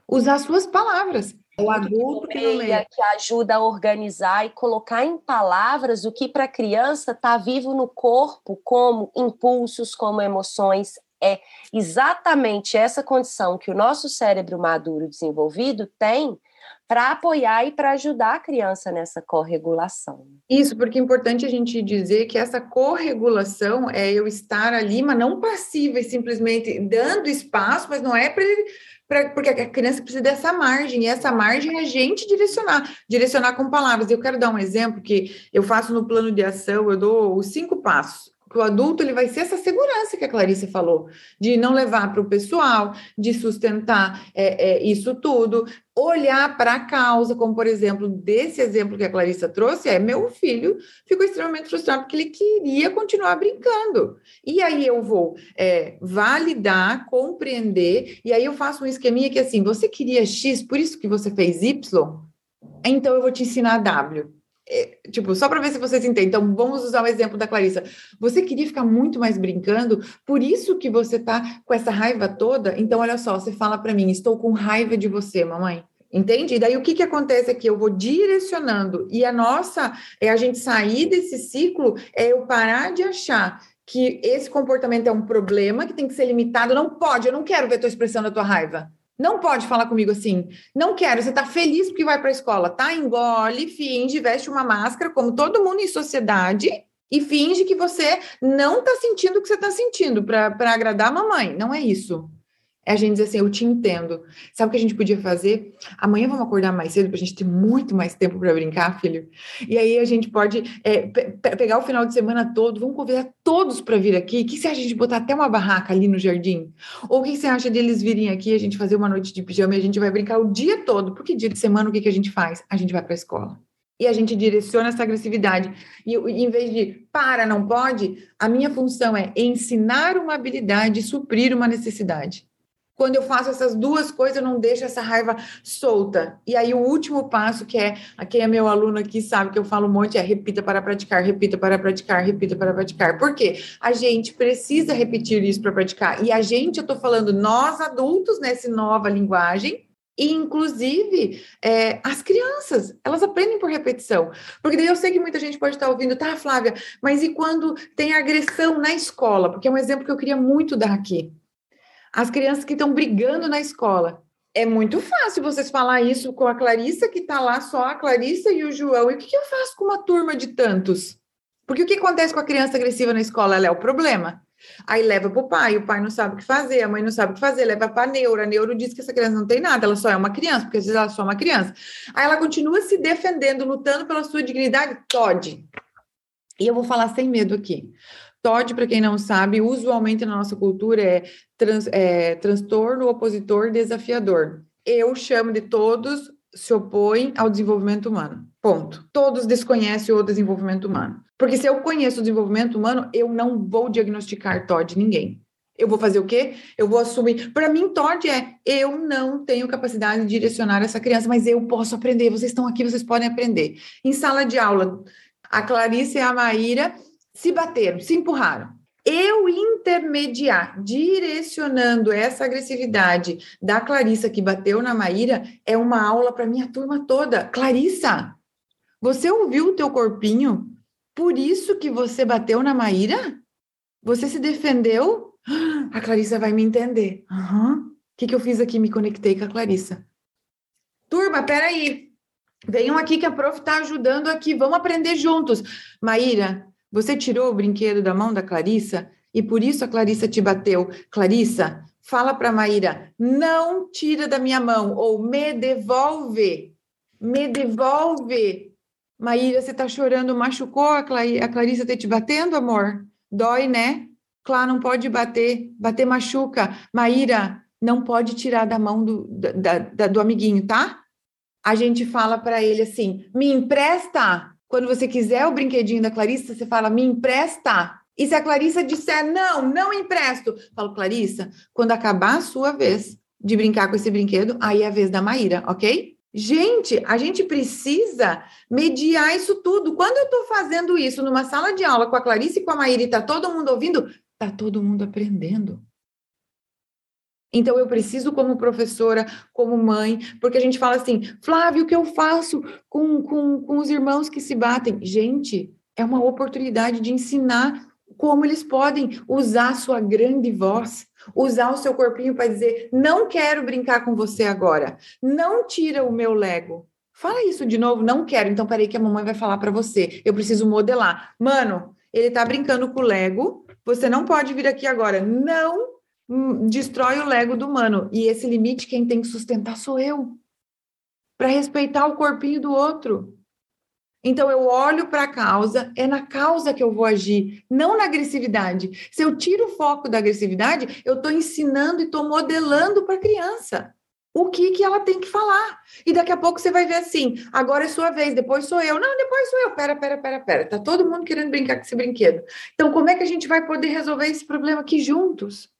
Usar suas palavras. O adulto que, que ajuda a organizar e colocar em palavras o que para a criança está vivo no corpo, como impulsos, como emoções, é exatamente essa condição que o nosso cérebro maduro desenvolvido tem para apoiar e para ajudar a criança nessa corregulação. Isso, porque é importante a gente dizer que essa corregulação é eu estar ali, mas não passiva e simplesmente dando espaço, mas não é para. Pra, porque a criança precisa dessa margem, e essa margem é a gente direcionar, direcionar com palavras. Eu quero dar um exemplo que eu faço no plano de ação, eu dou os cinco passos que o adulto ele vai ser essa segurança que a Clarice falou, de não levar para o pessoal, de sustentar é, é, isso tudo, olhar para a causa, como por exemplo, desse exemplo que a Clarissa trouxe, é meu filho ficou extremamente frustrado porque ele queria continuar brincando. E aí eu vou é, validar, compreender, e aí eu faço um esqueminha que assim, você queria X, por isso que você fez Y? Então eu vou te ensinar W. É, tipo, só para ver se vocês entendem. Então, vamos usar o exemplo da Clarissa. Você queria ficar muito mais brincando, por isso que você tá com essa raiva toda. Então, olha só, você fala para mim, estou com raiva de você, mamãe. Entende? E daí o que, que acontece aqui? Eu vou direcionando, e a nossa é a gente sair desse ciclo, é eu parar de achar que esse comportamento é um problema que tem que ser limitado. Não pode, eu não quero ver tua expressão da tua raiva. Não pode falar comigo assim. Não quero. Você está feliz porque vai para a escola, tá? Engole, finge, veste uma máscara, como todo mundo em sociedade, e finge que você não está sentindo o que você está sentindo para agradar a mamãe. Não é isso é a gente dizer assim, eu te entendo. Sabe o que a gente podia fazer? Amanhã vamos acordar mais cedo para a gente ter muito mais tempo para brincar, filho. E aí a gente pode é, pe pegar o final de semana todo, vamos convidar todos para vir aqui. O que você acha de botar até uma barraca ali no jardim? Ou o que você acha deles virem aqui, a gente fazer uma noite de pijama e a gente vai brincar o dia todo? Porque dia de semana o que, que a gente faz? A gente vai para a escola. E a gente direciona essa agressividade. E em vez de para, não pode, a minha função é ensinar uma habilidade e suprir uma necessidade. Quando eu faço essas duas coisas, eu não deixo essa raiva solta. E aí, o último passo, que é, quem é meu aluno aqui sabe que eu falo um monte, é repita para praticar, repita para praticar, repita para praticar. Por quê? A gente precisa repetir isso para praticar. E a gente, eu estou falando, nós adultos, nessa nova linguagem, e, inclusive, é, as crianças, elas aprendem por repetição. Porque daí eu sei que muita gente pode estar ouvindo, tá, Flávia, mas e quando tem agressão na escola? Porque é um exemplo que eu queria muito dar aqui as crianças que estão brigando na escola. É muito fácil vocês falar isso com a Clarissa, que está lá só a Clarissa e o João. E o que, eu faço com uma turma de tantos? Porque o que acontece com a criança agressiva na escola? Ela é o problema. Aí leva para o pai, o pai não sabe o que fazer, a mãe não sabe o que fazer, leva para a neuro. A neuro diz que essa criança não tem nada, ela só é uma criança, porque às vezes ela é só uma criança. Aí ela continua se defendendo, lutando pela sua dignidade. Todd. E eu vou falar sem medo aqui. Todd, para quem não sabe, usualmente na nossa cultura é, trans, é transtorno opositor desafiador. Eu chamo de todos se opõem ao desenvolvimento humano. Ponto. Todos desconhecem o desenvolvimento humano. Porque se eu conheço o desenvolvimento humano, eu não vou diagnosticar TOD ninguém. Eu vou fazer o quê? Eu vou assumir. Para mim, TOD é eu não tenho capacidade de direcionar essa criança, mas eu posso aprender. Vocês estão aqui, vocês podem aprender. Em sala de aula, a Clarice e a Maíra se bateram, se empurraram. Eu intermediar, direcionando essa agressividade da Clarissa que bateu na Maíra, é uma aula para minha turma toda. Clarissa, você ouviu o teu corpinho? Por isso que você bateu na Maíra? Você se defendeu? A Clarissa vai me entender. Uhum. O que, que eu fiz aqui? Me conectei com a Clarissa. Turma, peraí. Venham aqui que a prof está ajudando aqui. Vamos aprender juntos. Maíra, você tirou o brinquedo da mão da Clarissa e por isso a Clarissa te bateu. Clarissa, fala para Maíra, não tira da minha mão ou me devolve. Me devolve. Maíra, você tá chorando, machucou a, Clay, a Clarissa ter te batendo, amor? Dói, né? Claro, não pode bater, bater machuca. Maíra, não pode tirar da mão do, da, da, do amiguinho, tá? A gente fala para ele assim: me empresta. Quando você quiser o brinquedinho da Clarissa, você fala: me empresta. E se a Clarissa disser não, não empresto, falo, Clarissa, quando acabar a sua vez de brincar com esse brinquedo, aí é a vez da Maíra, ok? Gente, a gente precisa mediar isso tudo. Quando eu estou fazendo isso numa sala de aula com a Clarice e com a Maíra e está todo mundo ouvindo, está todo mundo aprendendo. Então, eu preciso, como professora, como mãe, porque a gente fala assim, Flávio, o que eu faço com, com, com os irmãos que se batem? Gente, é uma oportunidade de ensinar como eles podem usar sua grande voz usar o seu corpinho para dizer: não quero brincar com você agora, não tira o meu Lego. Fala isso de novo, não quero. Então, peraí que a mamãe vai falar para você. Eu preciso modelar. Mano, ele tá brincando com o Lego. Você não pode vir aqui agora. Não destrói o Lego do mano. E esse limite quem tem que sustentar sou eu. Para respeitar o corpinho do outro. Então eu olho para a causa, é na causa que eu vou agir, não na agressividade. Se eu tiro o foco da agressividade, eu estou ensinando e estou modelando para a criança o que, que ela tem que falar. E daqui a pouco você vai ver assim: agora é sua vez, depois sou eu. Não, depois sou eu. Pera, pera, pera, pera. Tá todo mundo querendo brincar com esse brinquedo. Então, como é que a gente vai poder resolver esse problema aqui juntos?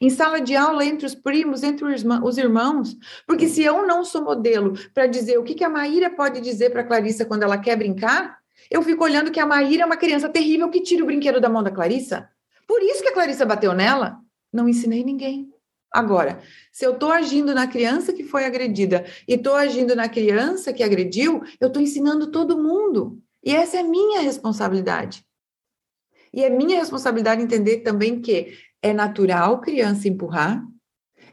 Em sala de aula entre os primos, entre os irmãos, porque se eu não sou modelo para dizer o que, que a Maíra pode dizer para a Clarissa quando ela quer brincar, eu fico olhando que a Maíra é uma criança terrível que tira o brinquedo da mão da Clarissa. Por isso que a Clarissa bateu nela. Não ensinei ninguém. Agora, se eu estou agindo na criança que foi agredida e estou agindo na criança que agrediu, eu estou ensinando todo mundo. E essa é minha responsabilidade. E é minha responsabilidade entender também que é natural criança empurrar,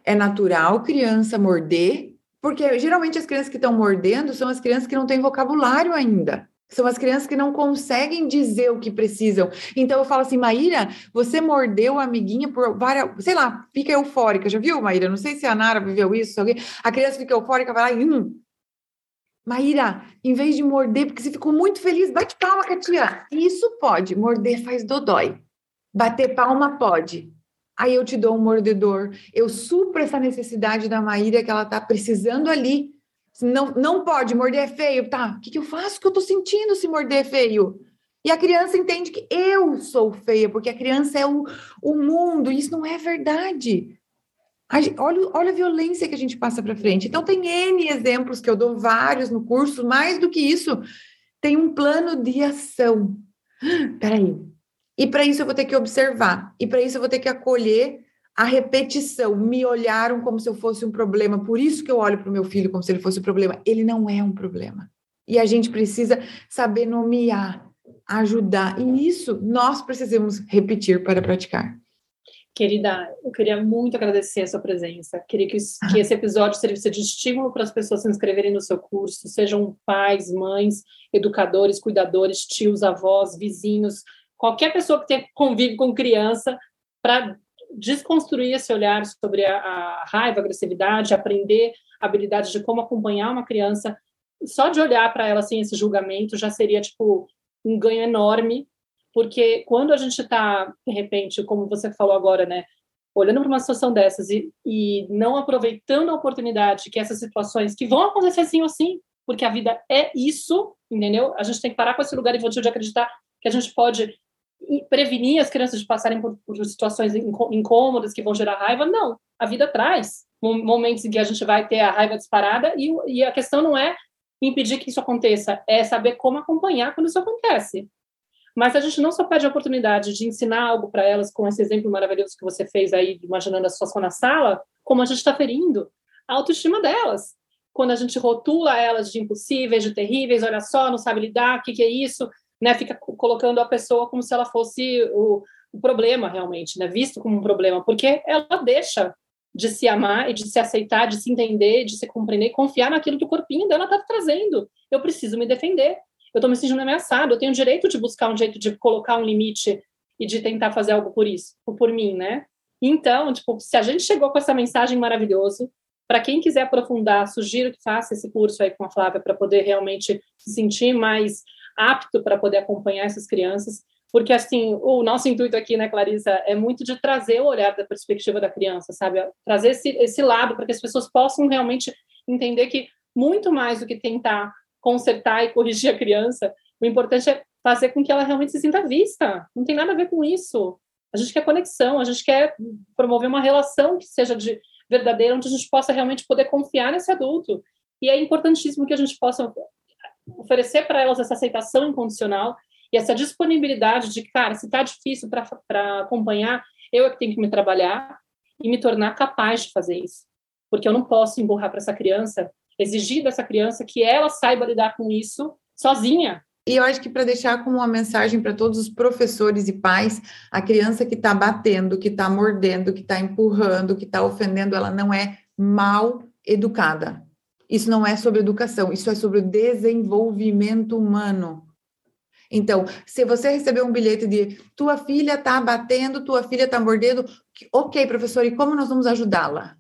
é natural criança morder, porque geralmente as crianças que estão mordendo são as crianças que não têm vocabulário ainda. São as crianças que não conseguem dizer o que precisam. Então eu falo assim, Maíra, você mordeu a amiguinha por várias, sei lá, fica eufórica. Já viu, Maíra? Não sei se a Nara viveu isso, alguém. A criança fica eufórica, vai lá e hum. Maíra, em vez de morder, porque você ficou muito feliz, bate palma, Katia. Isso pode, morder faz dodói. Bater palma pode aí eu te dou um mordedor, eu supro essa necessidade da Maíra que ela está precisando ali. Não, não pode, morder é feio, tá? O que, que eu faço que eu estou sentindo se morder é feio? E a criança entende que eu sou feia, porque a criança é o, o mundo, e isso não é verdade. olha, olha a violência que a gente passa para frente. Então, tem N exemplos que eu dou vários no curso, mais do que isso, tem um plano de ação. Peraí, e para isso eu vou ter que observar. E para isso eu vou ter que acolher a repetição. Me olharam como se eu fosse um problema. Por isso que eu olho para o meu filho como se ele fosse um problema. Ele não é um problema. E a gente precisa saber nomear, ajudar. E isso nós precisamos repetir para praticar. Querida, eu queria muito agradecer a sua presença. Queria que, que esse episódio servisse de estímulo para as pessoas se inscreverem no seu curso, sejam pais, mães, educadores, cuidadores, tios, avós, vizinhos, qualquer pessoa que tenha convive com criança para desconstruir esse olhar sobre a, a raiva, a agressividade, aprender a habilidade de como acompanhar uma criança. Só de olhar para ela assim, esse julgamento já seria tipo um ganho enorme, porque quando a gente está, de repente, como você falou agora, né, olhando para uma situação dessas e, e não aproveitando a oportunidade que essas situações que vão acontecer sim ou sim, porque a vida é isso, entendeu? A gente tem que parar com esse lugar infantil de acreditar que a gente pode prevenir as crianças de passarem por, por situações incômodas que vão gerar raiva. Não, a vida traz momentos em que a gente vai ter a raiva disparada e, e a questão não é impedir que isso aconteça, é saber como acompanhar quando isso acontece. Mas a gente não só perde a oportunidade de ensinar algo para elas com esse exemplo maravilhoso que você fez aí, imaginando a situação na sala, como a gente está ferindo a autoestima delas. Quando a gente rotula elas de impossíveis, de terríveis, olha só, não sabe lidar, o que, que é isso, né? Fica colocando a pessoa como se ela fosse o, o problema realmente, né? Visto como um problema, porque ela deixa de se amar e de se aceitar, de se entender, de se compreender, confiar naquilo que o corpinho dela está trazendo. Eu preciso me defender eu estou me sentindo ameaçado, eu tenho o direito de buscar um jeito de colocar um limite e de tentar fazer algo por isso, por mim, né? Então, tipo, se a gente chegou com essa mensagem maravilhosa, para quem quiser aprofundar, sugiro que faça esse curso aí com a Flávia para poder realmente se sentir mais apto para poder acompanhar essas crianças, porque assim, o nosso intuito aqui, né, Clarissa, é muito de trazer o olhar da perspectiva da criança, sabe? Trazer esse, esse lado para que as pessoas possam realmente entender que muito mais do que tentar consertar e corrigir a criança. O importante é fazer com que ela realmente se sinta vista. Não tem nada a ver com isso. A gente quer conexão, a gente quer promover uma relação que seja de verdadeira, onde a gente possa realmente poder confiar nesse adulto. E é importantíssimo que a gente possa oferecer para elas essa aceitação incondicional e essa disponibilidade de, cara, se está difícil para acompanhar, eu é que tenho que me trabalhar e me tornar capaz de fazer isso. Porque eu não posso emburrar para essa criança exigir dessa criança que ela saiba lidar com isso sozinha. E eu acho que para deixar como uma mensagem para todos os professores e pais, a criança que está batendo, que está mordendo, que está empurrando, que está ofendendo, ela não é mal educada. Isso não é sobre educação, isso é sobre o desenvolvimento humano. Então, se você receber um bilhete de tua filha está batendo, tua filha está mordendo, ok, professor, e como nós vamos ajudá-la?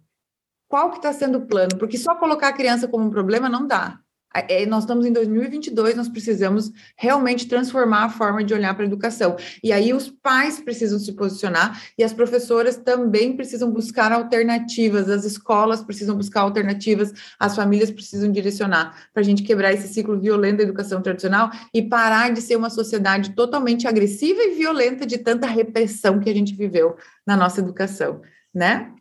qual que está sendo o plano? Porque só colocar a criança como um problema não dá. É, nós estamos em 2022, nós precisamos realmente transformar a forma de olhar para a educação. E aí os pais precisam se posicionar e as professoras também precisam buscar alternativas, as escolas precisam buscar alternativas, as famílias precisam direcionar para a gente quebrar esse ciclo violento da educação tradicional e parar de ser uma sociedade totalmente agressiva e violenta de tanta repressão que a gente viveu na nossa educação, né?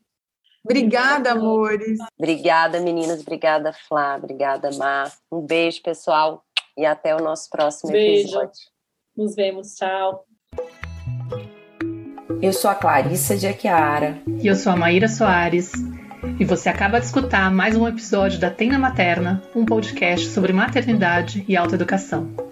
Obrigada, amores. Obrigada, meninas. Obrigada, Flá. Obrigada, Mar. Um beijo, pessoal. E até o nosso próximo beijo. episódio. Nos vemos. Tchau. Eu sou a Clarissa de Aquiara. E eu sou a Maíra Soares. E você acaba de escutar mais um episódio da Tenda Materna, um podcast sobre maternidade e autoeducação.